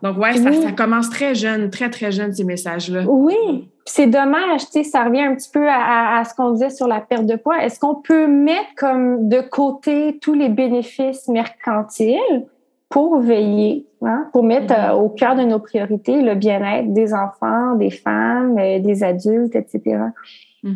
donc ouais, ça, ça, commence très jeune, très, très jeune, ces messages-là. Oui, c'est dommage, tu sais, ça revient un petit peu à, à ce qu'on disait sur la perte de poids. Est-ce qu'on peut mettre comme de côté tous les bénéfices mercantiles? Pour veiller, hein, pour mettre mm-hmm. euh, au cœur de nos priorités le bien-être des enfants, des femmes, euh, des adultes, etc. Euh,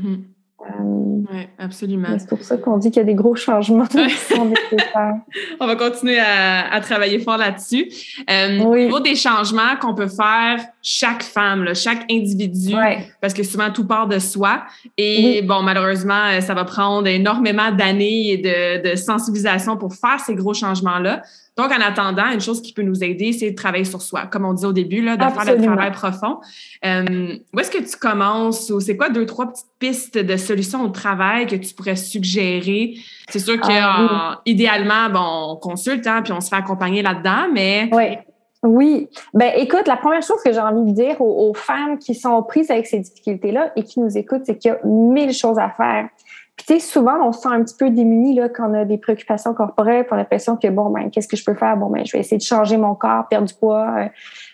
oui, absolument. C'est pour ça qu'on dit qu'il y a des gros changements qui sont nécessaires. On va continuer à, travailler fort là-dessus. Euh, Au niveau des changements qu'on peut faire, chaque femme, là, chaque individu, parce que souvent tout part de soi. Et bon, malheureusement, ça va prendre énormément d'années et de, de sensibilisation pour faire ces gros changements-là. Donc, en attendant, une chose qui peut nous aider, c'est de travailler sur soi, comme on dit au début, là, de faire le travail profond. Euh, où est-ce que tu commences ou c'est quoi deux, trois petites pistes de solutions au travail que tu pourrais suggérer? C'est sûr que ah, idéalement, bon, on consulte, hein, puis on se fait accompagner là-dedans, mais. Oui. Oui. Ben, écoute, la première chose que j'ai envie de dire aux, aux femmes qui sont prises avec ces difficultés-là et qui nous écoutent, c'est qu'il y a mille choses à faire. Puis tu sais, souvent, on se sent un petit peu démuni là, quand on a des préoccupations corporelles, puis on a l'impression que, bon, ben, qu'est-ce que je peux faire? Bon, ben, je vais essayer de changer mon corps, perdre du poids, euh,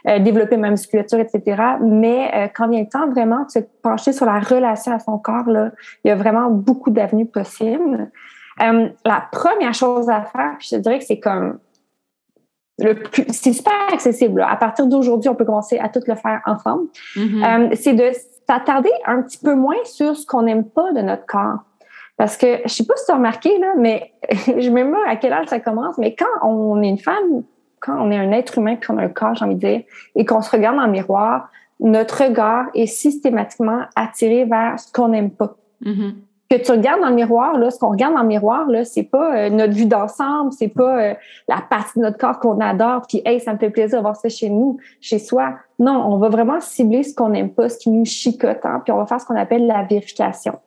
euh, développer ma musculature, etc. Mais euh, quand vient le temps vraiment de se pencher sur la relation à son corps, là, il y a vraiment beaucoup d'avenues possibles. la première chose à faire, je te dirais que c'est comme le plus, c'est super accessible. À partir d'aujourd'hui, on peut commencer à tout le faire ensemble. Mm-hmm. c'est de s'attarder un petit peu moins sur ce qu'on n'aime pas de notre corps. Parce que je sais pas si tu as remarqué, là, mais je me demande à quel âge ça commence, mais quand on est une femme, quand on est un être humain, qu'on a un corps, j'ai envie de dire, et qu'on se regarde dans le miroir, notre regard est systématiquement attiré vers ce qu'on n'aime pas. Mm-hmm. Que tu regardes dans le miroir, là, ce qu'on regarde dans le miroir, là, c'est pas euh, notre vue d'ensemble, c'est pas euh, la partie de notre corps qu'on adore, puis hey, ça me fait plaisir de voir ça chez nous, chez soi. Non, on va vraiment cibler ce qu'on n'aime pas, ce qui nous chicote, hein, puis on va faire ce qu'on appelle la vérification.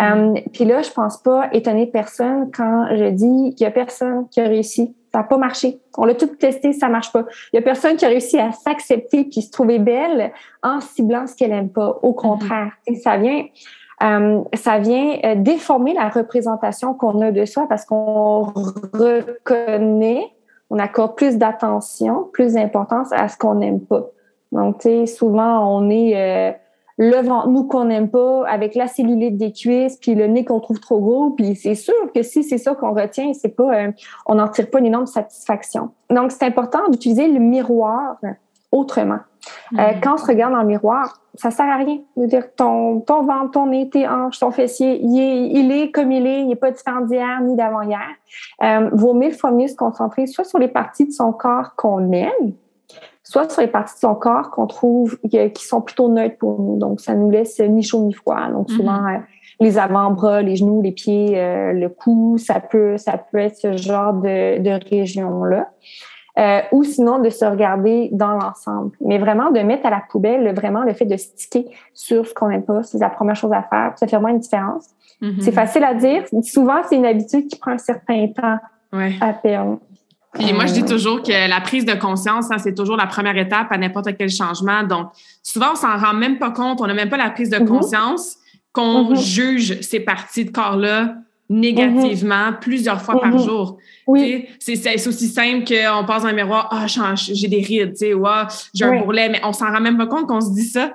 Euh, puis là, je pense pas étonner personne quand je dis qu'il y a personne qui a réussi. Ça n'a pas marché. On l'a tout testé, ça marche pas. Il y a personne qui a réussi à s'accepter puis se trouver belle en ciblant ce qu'elle aime pas. Au contraire, ça vient, euh, ça vient euh, déformer la représentation qu'on a de soi parce qu'on reconnaît, on accorde plus d'attention, plus d'importance à ce qu'on n'aime pas. Donc, tu sais, souvent on est euh, le ventre nous qu'on n'aime pas, avec la cellulite des cuisses, puis le nez qu'on trouve trop gros, puis c'est sûr que si c'est ça qu'on retient, c'est pas, euh, on n'en tire pas une énorme satisfaction. Donc c'est important d'utiliser le miroir autrement. Euh, mm-hmm. quand on se regarde dans le miroir, ça sert à rien de dire ton, ton ventre, ton nez, tes hanches, ton fessier, il est, il est comme il est, il n'est pas différent d'hier ni d'avant-hier. Euh, vaut mille fois mieux se concentrer soit sur les parties de son corps qu'on aime, soit sur les parties de son corps qu'on trouve qui sont plutôt neutres pour nous. Donc, ça nous laisse ni chaud ni froid. Donc, mhm. souvent, euh, les avant-bras, les genoux, les pieds, euh, le cou, ça peut, ça peut être ce genre de, de région-là. Euh, ou sinon de se regarder dans l'ensemble. Mais vraiment de mettre à la poubelle vraiment le fait de sticker sur ce qu'on n'aime pas, c'est la première chose à faire. Ça fait vraiment une différence. Mhm. C'est facile à dire. Souvent, c'est une habitude qui prend un certain temps à perdre. Puis moi, je dis toujours que la prise de conscience, hein, c'est toujours la première étape à n'importe quel changement. Donc, souvent, on s'en rend même pas compte, on n'a même pas la prise de mhm. conscience qu'on mhm. juge ces parties de corps-là négativement plusieurs fois par mhm. jour. Oui. C'est aussi simple qu'on passe dans un miroir, ah, j'ai des rides, tu sais, j'ai un bourrelet, mais on s'en rend même pas compte qu'on se dit ça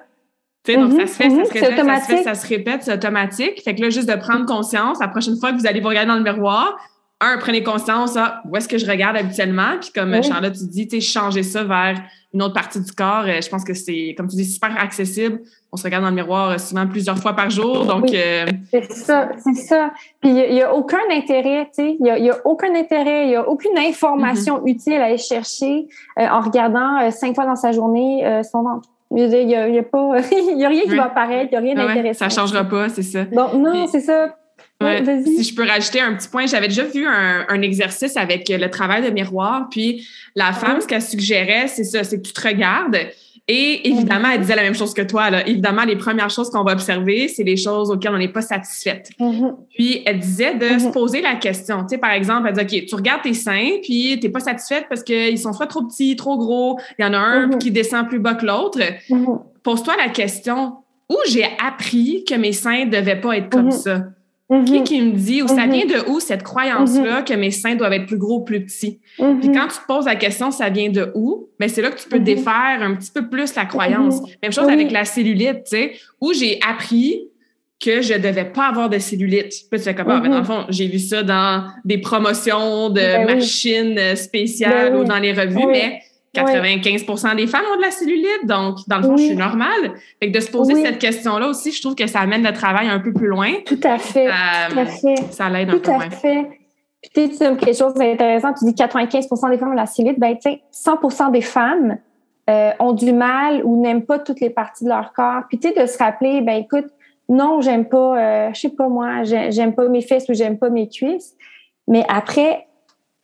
donc, ça se fait, ça se répète, ça se fait, ça se répète, c'est automatique. Fait que là, juste de prendre conscience, la prochaine fois que vous allez vous regarder dans le miroir, un, prenez conscience, ah, où est-ce que je regarde habituellement? Puis comme Charlotte, tu dis, tu sais, changer ça vers une autre partie du corps. Euh, je pense que c'est, comme tu dis, super accessible. On se regarde dans le miroir euh, souvent plusieurs fois par jour. Donc, euh, c'est ça, c'est ça. Puis il n'y a, aucun intérêt, tu sais, il n'y a, aucun intérêt, il n'y a aucune information mm-hmm. utile à aller chercher en regardant cinq fois dans sa journée son ventre. Il n'y a, y a, pas, il y a rien qui va apparaître, il n'y a rien d'intéressant. ça ne changera pas, c'est ça. Donc, non, c'est ça si je peux rajouter un petit point, j'avais déjà vu un, exercice avec le travail de miroir, puis la femme, ce qu'elle suggérait, c'est ça, c'est que tu te regardes. Et évidemment, elle disait la même chose que toi. Là. Évidemment, les premières choses qu'on va observer, c'est les choses auxquelles on n'est pas satisfaite. Mm-hmm. Puis, elle disait de se mm-hmm. poser la question. Tu sais, par exemple, elle dit, OK, tu regardes tes seins, puis tu n'es pas satisfaite parce qu'ils sont soit trop petits, trop gros, il y en a un mm-hmm. qui descend plus bas que l'autre. Pose-toi la question, où j'ai appris que mes seins ne devaient pas être comme ça? Qui mm-hmm. qui me dit, ou ça mm-hmm. vient de où cette croyance-là mm-hmm. que mes seins doivent être plus gros, plus petits? Puis quand tu te poses la question, ça vient de où? Mais ben, c'est là que tu peux défaire un petit peu plus la croyance. Même chose avec la cellulite, tu sais, où j'ai appris que je devais pas avoir de cellulite. Puis tu fais comme, ah, ben, dans le fond, j'ai vu ça dans des promotions de ben machines spéciales ou dans les revues, mais 95% des femmes ont de la cellulite, donc dans le fond, je suis normale. Fait que de se poser cette question-là aussi, je trouve que ça amène le travail un peu plus loin. Tout à fait. tout à euh, fait. Ça l'aide un peu Tout à fait. Puis tu sais, quelque chose d'intéressant, tu dis 95 des femmes ont de la cellulite, ben tu sais, 100 des femmes euh, ont du mal ou n'aiment pas toutes les parties de leur corps. Puis tu sais, de se rappeler, ben écoute, non, j'aime pas, euh, je sais pas moi, j'aime pas mes fesses ou j'aime pas mes cuisses. Mais après,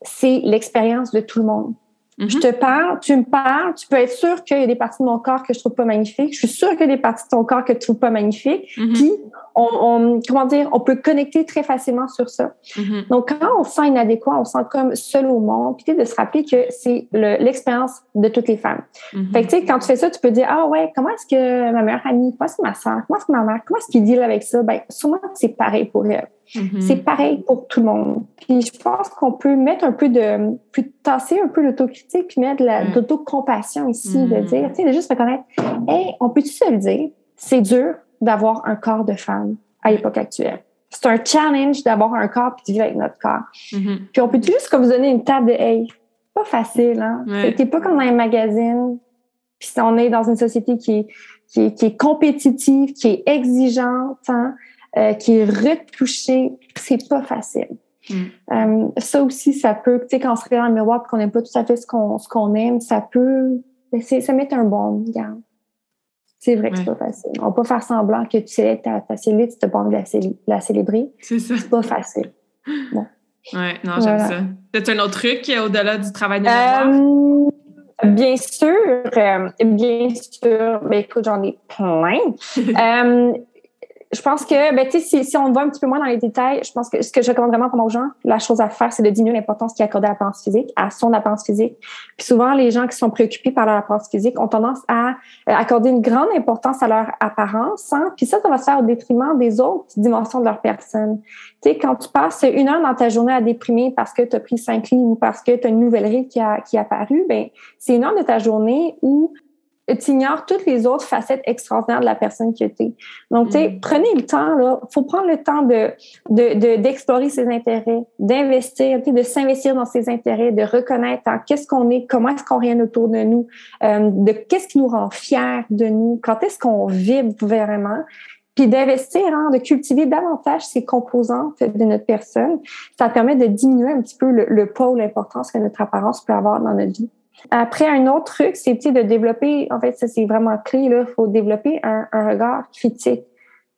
c'est l'expérience de tout le monde. Je te parle, tu me parles, tu peux être sûr qu'il y a des parties de mon corps que je trouve pas magnifiques. Je suis sûre qu'il y a des parties de ton corps que tu trouves pas magnifiques. Mm-hmm. Puis, on, comment dire, on peut connecter très facilement sur ça. Mm-hmm. Donc, quand on se sent inadéquat, on se sent comme seul au monde, puis de se rappeler que c'est l'expérience de toutes les femmes. Mm-hmm. Fait que, tu sais, quand tu fais ça, tu peux dire, ah ouais, comment est-ce que ma meilleure amie, comment est-ce que ma soeur, comment est-ce que ma mère, comment est-ce qu'il deal avec ça? Ben, sûrement c'est pareil pour elle. Mm-hmm. C'est pareil pour tout le monde. Puis je pense qu'on peut mettre un peu de, puis tasser un peu l'autocritique, puis mettre de mm. l'autocompassion ici, de mm. dire, tu sais, de juste reconnaître, hey, on peut-tu se le dire? C'est dur d'avoir un corps de femme à l'époque actuelle. C'est un challenge d'avoir un corps puis de vivre avec notre corps. Mm-hmm. Puis on peut juste comme vous donner une table de hey, pas facile, hein? T'es pas comme dans un magazine. Puis on est dans une société qui est, qui est, qui est compétitive, qui est exigeante, hein? Euh, qui est retouché, c'est pas facile. Mm. Euh, ça aussi, ça peut, tu sais, quand on se regarde dans le miroir et qu'on n'aime pas tout à fait ce qu'on ce qu'on aime, ça peut, ben, ça met un bon garde. C'est vrai que c'est pas facile. On va pas faire semblant que tu sais ta, ta cellulite, tu pas envie de la, célébrer. C'est ça. C'est pas facile. Bon. Ouais, non, j'aime ça. Peut-être un autre truc au-delà du travail de miroir? Euh, bien sûr, bien sûr. Ben, écoute, j'en ai plein. je pense que, ben, sais, si, on va un petit peu moins dans les détails, je pense que ce que je recommande vraiment pour aux gens, la chose à faire, c'est de diminuer l'importance qui est accordée à l'apparence physique, à son apparence physique. Puis souvent, les gens qui sont préoccupés par leur apparence physique ont tendance à euh, accorder une grande importance à leur apparence, hein? puis ça, ça va se faire au détriment des autres dimensions de leur personne. Tu sais, quand tu passes une heure dans ta journée à déprimer parce que tu as pris cinq livres ou parce que tu as une nouvelle ride qui a, qui a apparu, ben c'est une heure de ta journée où tu ignores toutes les autres facettes extraordinaires de la personne que tu es. Donc, tu sais, mm. prenez le temps, là. faut prendre le temps de, d'explorer ses intérêts, d'investir, de s'investir dans ses intérêts, de reconnaître hein, qu'est-ce qu'on est, comment est-ce qu'on règne autour de nous, euh, de qu'est-ce qui nous rend fiers de nous, quand est-ce qu'on vibre vraiment, puis d'investir, hein, de cultiver davantage ces composantes de notre personne. Ça permet de diminuer un petit peu le, le poids ou l'importance que notre apparence peut avoir dans notre vie. Après, un autre truc, c'est de développer, en fait, ça c'est vraiment clé, il faut développer un, regard critique.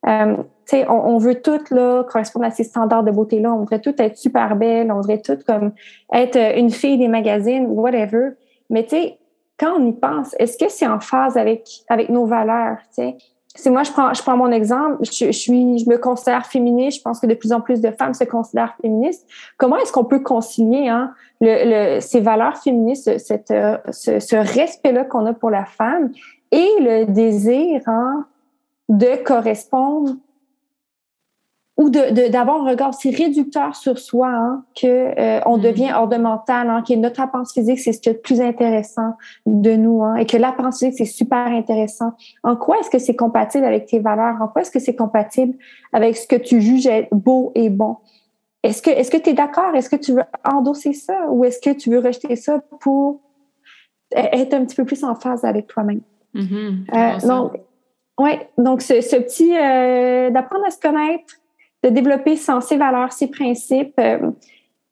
Euh, on, on veut tout là, correspondre à ces standards de beauté-là. On voudrait tout être super belle, on voudrait tout comme être une fille des magazines, whatever. Mais quand on y pense, est-ce que c'est en phase avec, avec nos valeurs? C'est moi, je prends, je prends mon exemple, je, suis, je me considère féministe, je pense que de plus en plus de femmes se considèrent féministes. Comment est-ce qu'on peut concilier hein, le, ces valeurs féministes, cette, euh, ce, ce respect-là qu'on a pour la femme et le désir hein, de correspondre ou d'avoir de, un regard aussi réducteur sur soi, hein, que euh, on mm. devient hors de mental, hein, que notre apparence physique, c'est ce qui est le plus intéressant de nous, hein, et que l'apparence physique, c'est super intéressant. En quoi est-ce que c'est compatible avec tes valeurs? En quoi est-ce que c'est compatible avec ce que tu juges être beau et bon? Est-ce que est-ce que tu es d'accord? Est-ce que tu veux endosser ça? Ou est-ce que tu veux rejeter ça pour être un petit peu plus en phase avec toi-même? Mm-hmm. donc, ouais, donc ce, ce petit euh, d'apprendre à se connaître, de développer ses valeurs, ses principes. Euh,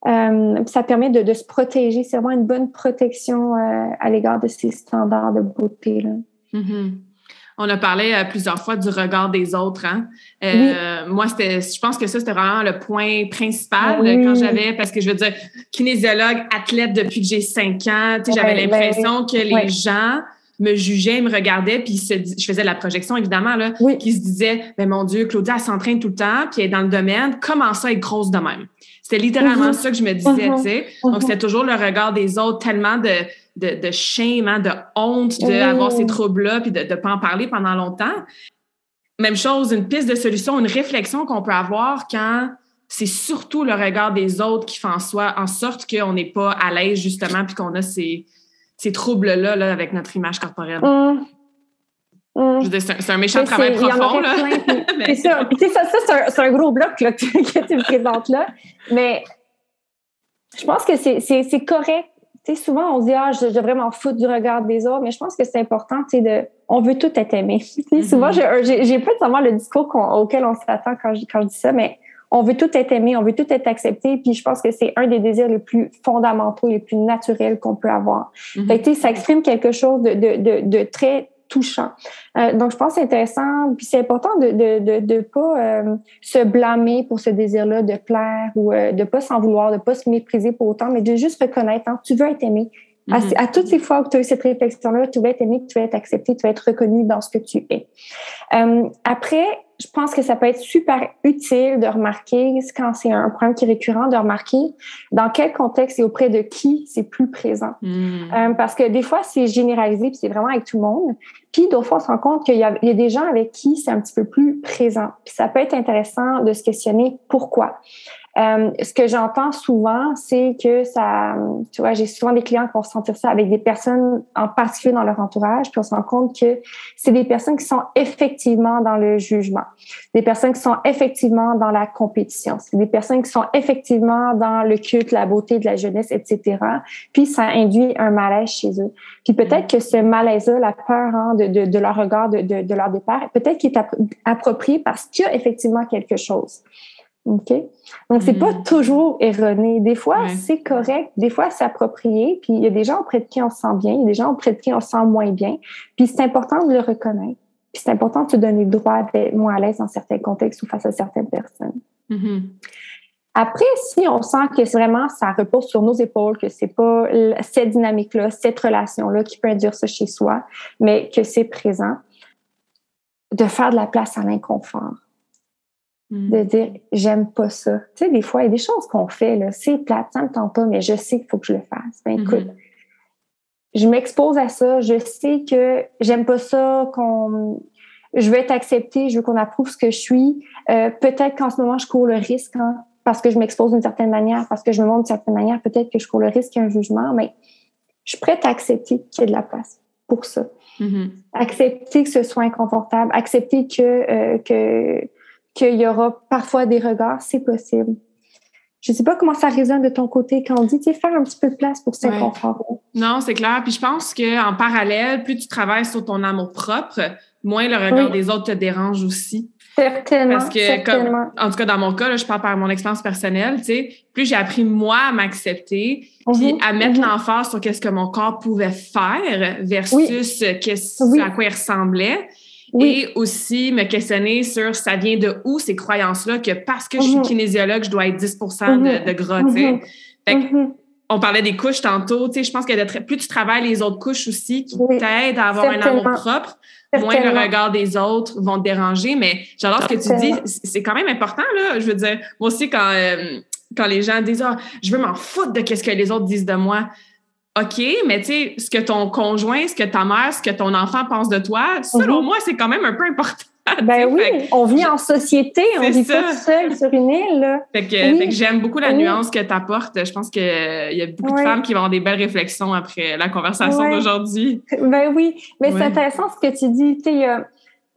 euh, ça permet de, se protéger. C'est vraiment une bonne protection euh, à l'égard de ces standards de beauté. Là. Mm-hmm. On a parlé plusieurs fois du regard des autres. Hein? Moi, c'était, je pense que ça, c'était vraiment le point principal quand j'avais, parce que je veux dire, kinésiologue, athlète depuis que j'ai cinq ans, j'avais l'impression que les gens me jugeait, me regardait, puis se, je faisais la projection, évidemment, là, qui se disait, mais mon Dieu, Claudia, elle s'entraîne tout le temps, puis elle est dans le domaine, comment ça être grosse de même? C'était littéralement mhm. ça que je me disais, mhm. tu sais. Donc, mhm. c'était toujours le regard des autres, tellement de, de, de shame, hein, de honte d'avoir ces troubles-là, puis de ne pas en parler pendant longtemps. Même chose, une piste de solution, une réflexion qu'on peut avoir quand c'est surtout le regard des autres qui fait en, soi, en sorte qu'on n'est pas à l'aise, justement, puis qu'on a ces ces troubles-là là, avec notre image corporelle. Mmh. Mmh. C'est un, méchant travail profond. C'est ça. ça, c'est un, gros bloc là, que, tu me présentes là. Mais je pense que c'est correct. souvent, on se dit, ah, je, devrais m'en foutre du regard des autres, mais je pense que c'est important, de, on veut tout être aimé. Souvent, mm-hmm. j'ai pas seulement le discours auquel on s'attend quand, quand je dis ça, mais on veut tout être aimé, on veut tout être accepté, puis je pense que c'est un des désirs les plus fondamentaux, les plus naturels qu'on peut avoir. Mm ça exprime quelque chose de, de, de, de très touchant. Euh, donc, je pense que c'est intéressant, puis c'est important de de, de, pas euh, se blâmer pour ce désir-là de plaire ou euh, de pas s'en vouloir, de pas se mépriser pour autant, mais de juste reconnaître, hein, tu veux être aimé. À, mm-hmm. à, toutes ces fois où tu as eu cette réflexion-là, tu veux être aimé, tu veux être accepté, tu veux être reconnu dans ce que tu es. après, je pense que ça peut être super utile de remarquer, quand c'est un problème qui est récurrent, de remarquer dans quel contexte et auprès de qui c'est plus présent. Hmm. Euh, parce que des fois, c'est généralisé, puis c'est vraiment avec tout le monde. Puis d'autres fois, on se rend compte qu'il y, a des gens avec qui c'est un petit peu plus présent. Puis ça peut être intéressant de se questionner pourquoi. Euh, ce que j'entends souvent, c'est que ça, tu vois, j'ai souvent des clients qui vont sentir ça avec des personnes en particulier dans leur entourage, puis on se rend compte que c'est des personnes qui sont effectivement dans le jugement, des personnes qui sont effectivement dans la compétition, c'est des personnes qui sont effectivement dans le culte, la beauté de la jeunesse, etc. Puis ça induit un malaise chez eux. Puis peut-être que ce malaise-là, la peur hein, de, leur regard, de leur départ, peut-être qu'il est approprié parce qu'il y a effectivement quelque chose. OK? Donc, c'est pas hmm. toujours erroné. Des fois, c'est correct. Des fois, c'est approprié. Puis, il y a des gens auprès de qui on se sent bien. Il y a des gens auprès de qui on se sent moins bien. Puis, c'est important de le reconnaître. Puis, c'est important de se donner le droit d'être moins à l'aise dans certains contextes ou face à certaines personnes. Mm-hmm. Après, si on sent que vraiment ça repose sur nos épaules, que c'est pas cette dynamique-là, cette relation-là qui peut induire ça chez soi, mais que c'est présent, de faire de la place à l'inconfort de mm. dire j'aime pas ça. Tu sais, des fois, il y a des choses qu'on fait, là, c'est plate, ça me tente pas, mais je sais qu'il faut que je le fasse. Ben écoute, mm-hmm. je m'expose à ça, je sais que j'aime pas ça, qu'on je veux être acceptée, je veux qu'on approuve ce que je suis. Euh, peut-être qu'en ce moment, je cours le risque, hein, parce que je m'expose d'une certaine manière, parce que je me montre d'une certaine manière, peut-être que je cours le risque qu'il y ait un jugement, mais je suis prête à accepter qu'il y ait de la place pour ça. Mm-hmm. Accepter que ce soit inconfortable, accepter que, euh, que qu'il y aura parfois des regards, c'est possible. Je ne sais pas comment ça résonne de ton côté quand on dit, tu sais, faire un petit peu de place pour cet confort. Non, c'est clair. Puis je pense qu'en parallèle, plus tu travailles sur ton amour propre, moins le regard des autres te dérange aussi. Certainement. Parce que, en tout cas, dans mon cas, je parle par mon expérience personnelle, tu sais, plus j'ai appris moi à m'accepter, puis mhm. à mettre mhm. l'emphase sur qu'est-ce que mon corps pouvait faire versus qu'est-ce à quoi il ressemblait, et aussi me questionner sur ça vient de où ces croyances-là, que parce que je suis mhm. kinésiologue, je dois être 10 de, mhm. de, gras. Mhm. on parlait des couches tantôt. Je pense que plus tu travailles les autres couches aussi qui t'aident à avoir un amour propre, moins le regard des autres vont te déranger. Mais j'adore ce que tu dis. C'est quand même important. Là. Je veux dire, moi aussi, quand, euh, quand les gens disent ah, je veux m'en foutre de ce que les autres disent de moi », OK, mais tu sais, ce que ton conjoint, ce que ta mère, ce que ton enfant pense de toi, selon mm-hmm. moi, c'est quand même un peu important. ben oui, on vit en société, on vit pas tout seul sur une île. Là. Fait que, j'aime beaucoup la nuance que tu apportes. Je pense qu'il y a beaucoup de femmes qui vont avoir des belles réflexions après la conversation d'aujourd'hui. Ben oui, mais c'est intéressant ce que tu dis. Tu sais,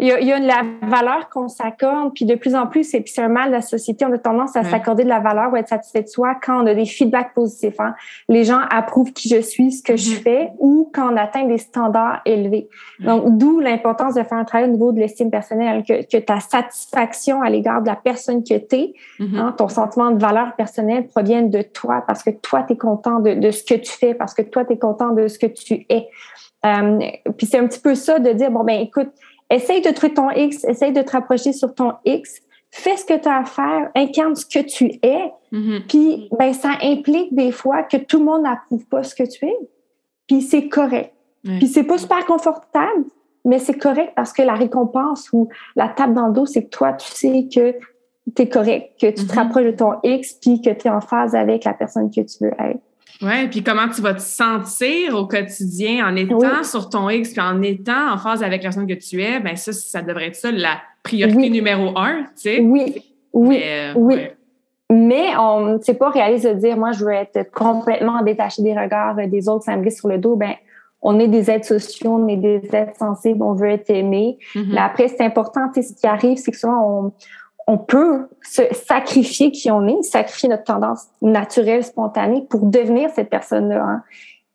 il y a, la valeur qu'on s'accorde, puis de plus en plus, c'est, un mal de la société, on a tendance à s'accorder de la valeur ou être satisfait de soi quand on a des feedbacks positifs. Hein. Les gens approuvent qui je suis, ce que je mm-hmm. fais, ou quand on atteint des standards élevés. Donc, d'où l'importance de faire un travail au niveau de l'estime personnelle, que, que ta satisfaction à l'égard de la personne que tu es, mm-hmm. hein, ton sentiment de valeur personnelle provienne de toi, parce que toi, tu es content de, de, ce que tu fais, parce que toi, tu es content de ce que tu es. Euh, puis c'est un petit peu ça de dire, bon, ben écoute, Essaye de trouver ton X, essaye de te rapprocher sur ton X, fais ce que tu as à faire, incarne ce que tu es. Mm-hmm. Puis, ben, ça implique des fois que tout le monde n'approuve pas ce que tu es. Puis, c'est correct. Puis, c'est pas super confortable, mais c'est correct parce que la récompense ou la tape dans le dos, c'est que toi, tu sais que tu es correct, que tu te mm-hmm. rapproches de ton X, puis que tu es en phase avec la personne que tu veux être. Oui, puis comment tu vas te sentir au quotidien en étant sur ton X, puis en étant en phase avec la personne que tu es, ben ça, ça devrait être ça la priorité numéro un, tu sais. Oui, oui, euh, oui. Mais on c'est pas réaliste de dire, moi, je veux être complètement détaché des regards des autres, ça me sur le dos. Ben, on est des êtres sociaux, on est des êtres sensibles, on veut être aimé. Mm-hmm. Mais après, c'est important, tu sais, ce qui arrive, c'est que souvent, on, on peut se sacrifier qui on est, sacrifier notre tendance naturelle, spontanée pour devenir cette personne-là hein,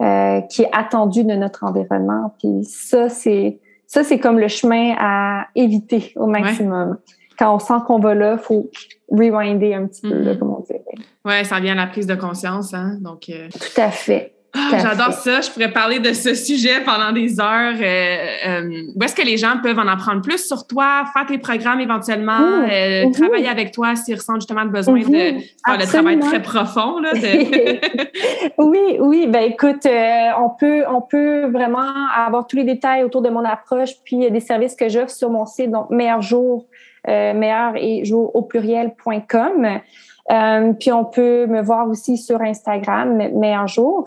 euh, qui est attendue de notre environnement. Puis ça, c'est ça, c'est comme le chemin à éviter au maximum. Quand on sent qu'on va là, faut rewinder un petit peu, là, mm-hmm. comme on dirait. Ouais, ça vient à la prise de conscience, hein. Donc. Euh, Tout à fait. J'adore ça. Je pourrais parler de ce sujet pendant des heures. Euh, euh, où est-ce que les gens peuvent en apprendre plus sur toi, faire tes programmes éventuellement, mmh. Euh, mmh. travailler avec toi s'ils ressentent justement le besoin de faire le travail très profond? Là, oui, oui. Ben écoute, on peut, on peut vraiment avoir tous les détails autour de mon approche, puis des services que j'offre sur mon site, donc meilleur jour, meilleur et jour au pluriel.com. Euh, puis on peut me voir aussi sur Instagram, un jour.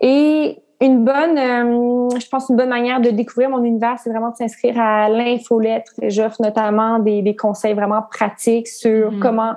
Et une bonne, euh, je pense une bonne manière de découvrir mon univers, c'est vraiment de s'inscrire à l'infolettre. J'offre notamment des, des, conseils vraiment pratiques sur mm-hmm. comment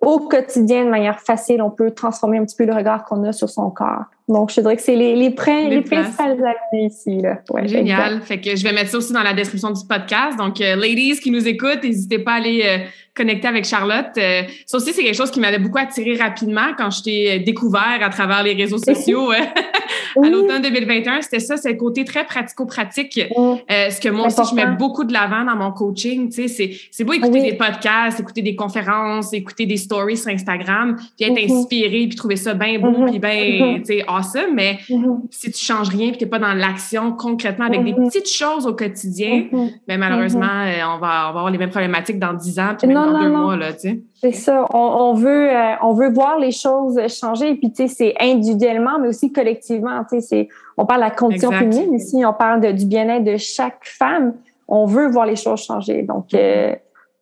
au quotidien, de manière facile, on peut transformer un petit peu le regard qu'on a sur son corps. Donc, je dirais que c'est les, les, les, principales avis ici. Là. Génial. Fait que je vais mettre ça aussi dans la description du podcast. Donc, euh, ladies qui nous écoutent, n'hésitez pas à aller euh, connecter avec Charlotte. Euh, ça aussi, c'est quelque chose qui m'avait beaucoup attiré rapidement quand je t'ai découvert à travers les réseaux sociaux à l'automne 2021. C'était ça, c'est le côté très pratico-pratique. ce que moi aussi, je mets beaucoup de l'avant dans mon coaching. Tu sais, c'est beau écouter des podcasts, écouter des conférences, écouter des stories sur Instagram, puis être mm-hmm. inspiré, puis trouver ça bien beau, mm-hmm. puis bien, mm-hmm. ça, mais mm-hmm. si tu changes rien et tu n'es pas dans l'action concrètement avec des mm-hmm. petites choses au quotidien, mm-hmm. ben, malheureusement, euh, on, va, avoir les mêmes problématiques dans 10 ans, puis même dans deux mois. Là, c'est ça. On, veut, euh, on veut voir les choses changer. Puis, tu sais, c'est individuellement, mais aussi collectivement. Tu sais, on parle de la condition féminine ici, on parle de, du bien-être de chaque femme. On veut voir les choses changer. Donc, euh,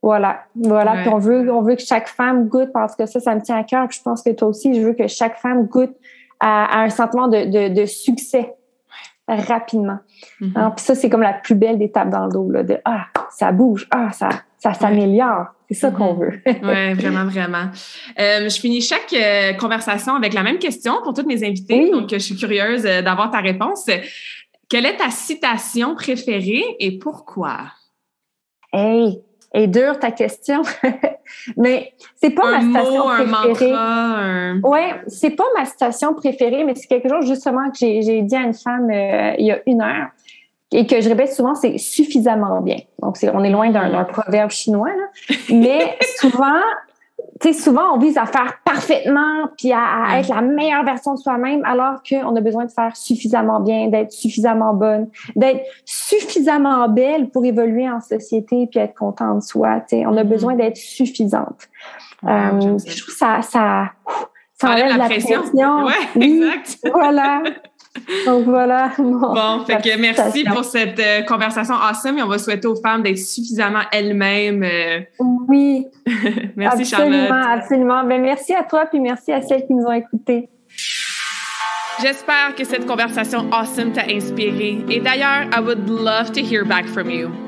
voilà, voilà. Puis on veut, on veut que chaque femme goûte parce que ça, ça me tient à cœur. je pense que toi aussi, je veux que chaque femme goûte à, un sentiment de, de, de succès rapidement. Hein, puis ça, c'est comme la plus belle étape dans le dos, là, de Ah, ça bouge, ah, ça, ça s'améliore. C'est ça qu'on mm-hmm. veut. oui, vraiment, vraiment. Euh, je finis chaque euh, conversation avec la même question pour toutes mes invités. Donc, je suis curieuse euh, d'avoir ta réponse. Quelle est ta citation préférée et pourquoi? Hey, est dure ta question, mais c'est pas ma citation préférée. Un Ouais, c'est pas ma citation préférée, mais c'est quelque chose justement que j'ai dit à une femme euh, il y a une heure et que je répète souvent, c'est suffisamment bien. Donc, on est loin d'un proverbe chinois, là. mais souvent, tu sais, souvent, on vise à faire parfaitement puis à, être la meilleure version de soi-même, alors qu'on a besoin de faire suffisamment bien, d'être suffisamment bonne, d'être suffisamment belle pour évoluer en société puis être content de soi. Tu sais, on a mm-hmm. besoin d'être suffisante. euh, je trouve ça, ça, ça enlève la, pression. Ouais, oui, exact. Voilà. Donc voilà. Bon, fait que merci pour cette euh, conversation awesome et on va souhaiter aux femmes d'être suffisamment elles-mêmes. Euh. Oui. merci absolument, Charlotte. Absolument, ben, merci à toi puis merci à celles qui nous ont écoutés. J'espère que cette conversation awesome t'a inspiré. Et d'ailleurs, I would love to hear back from you.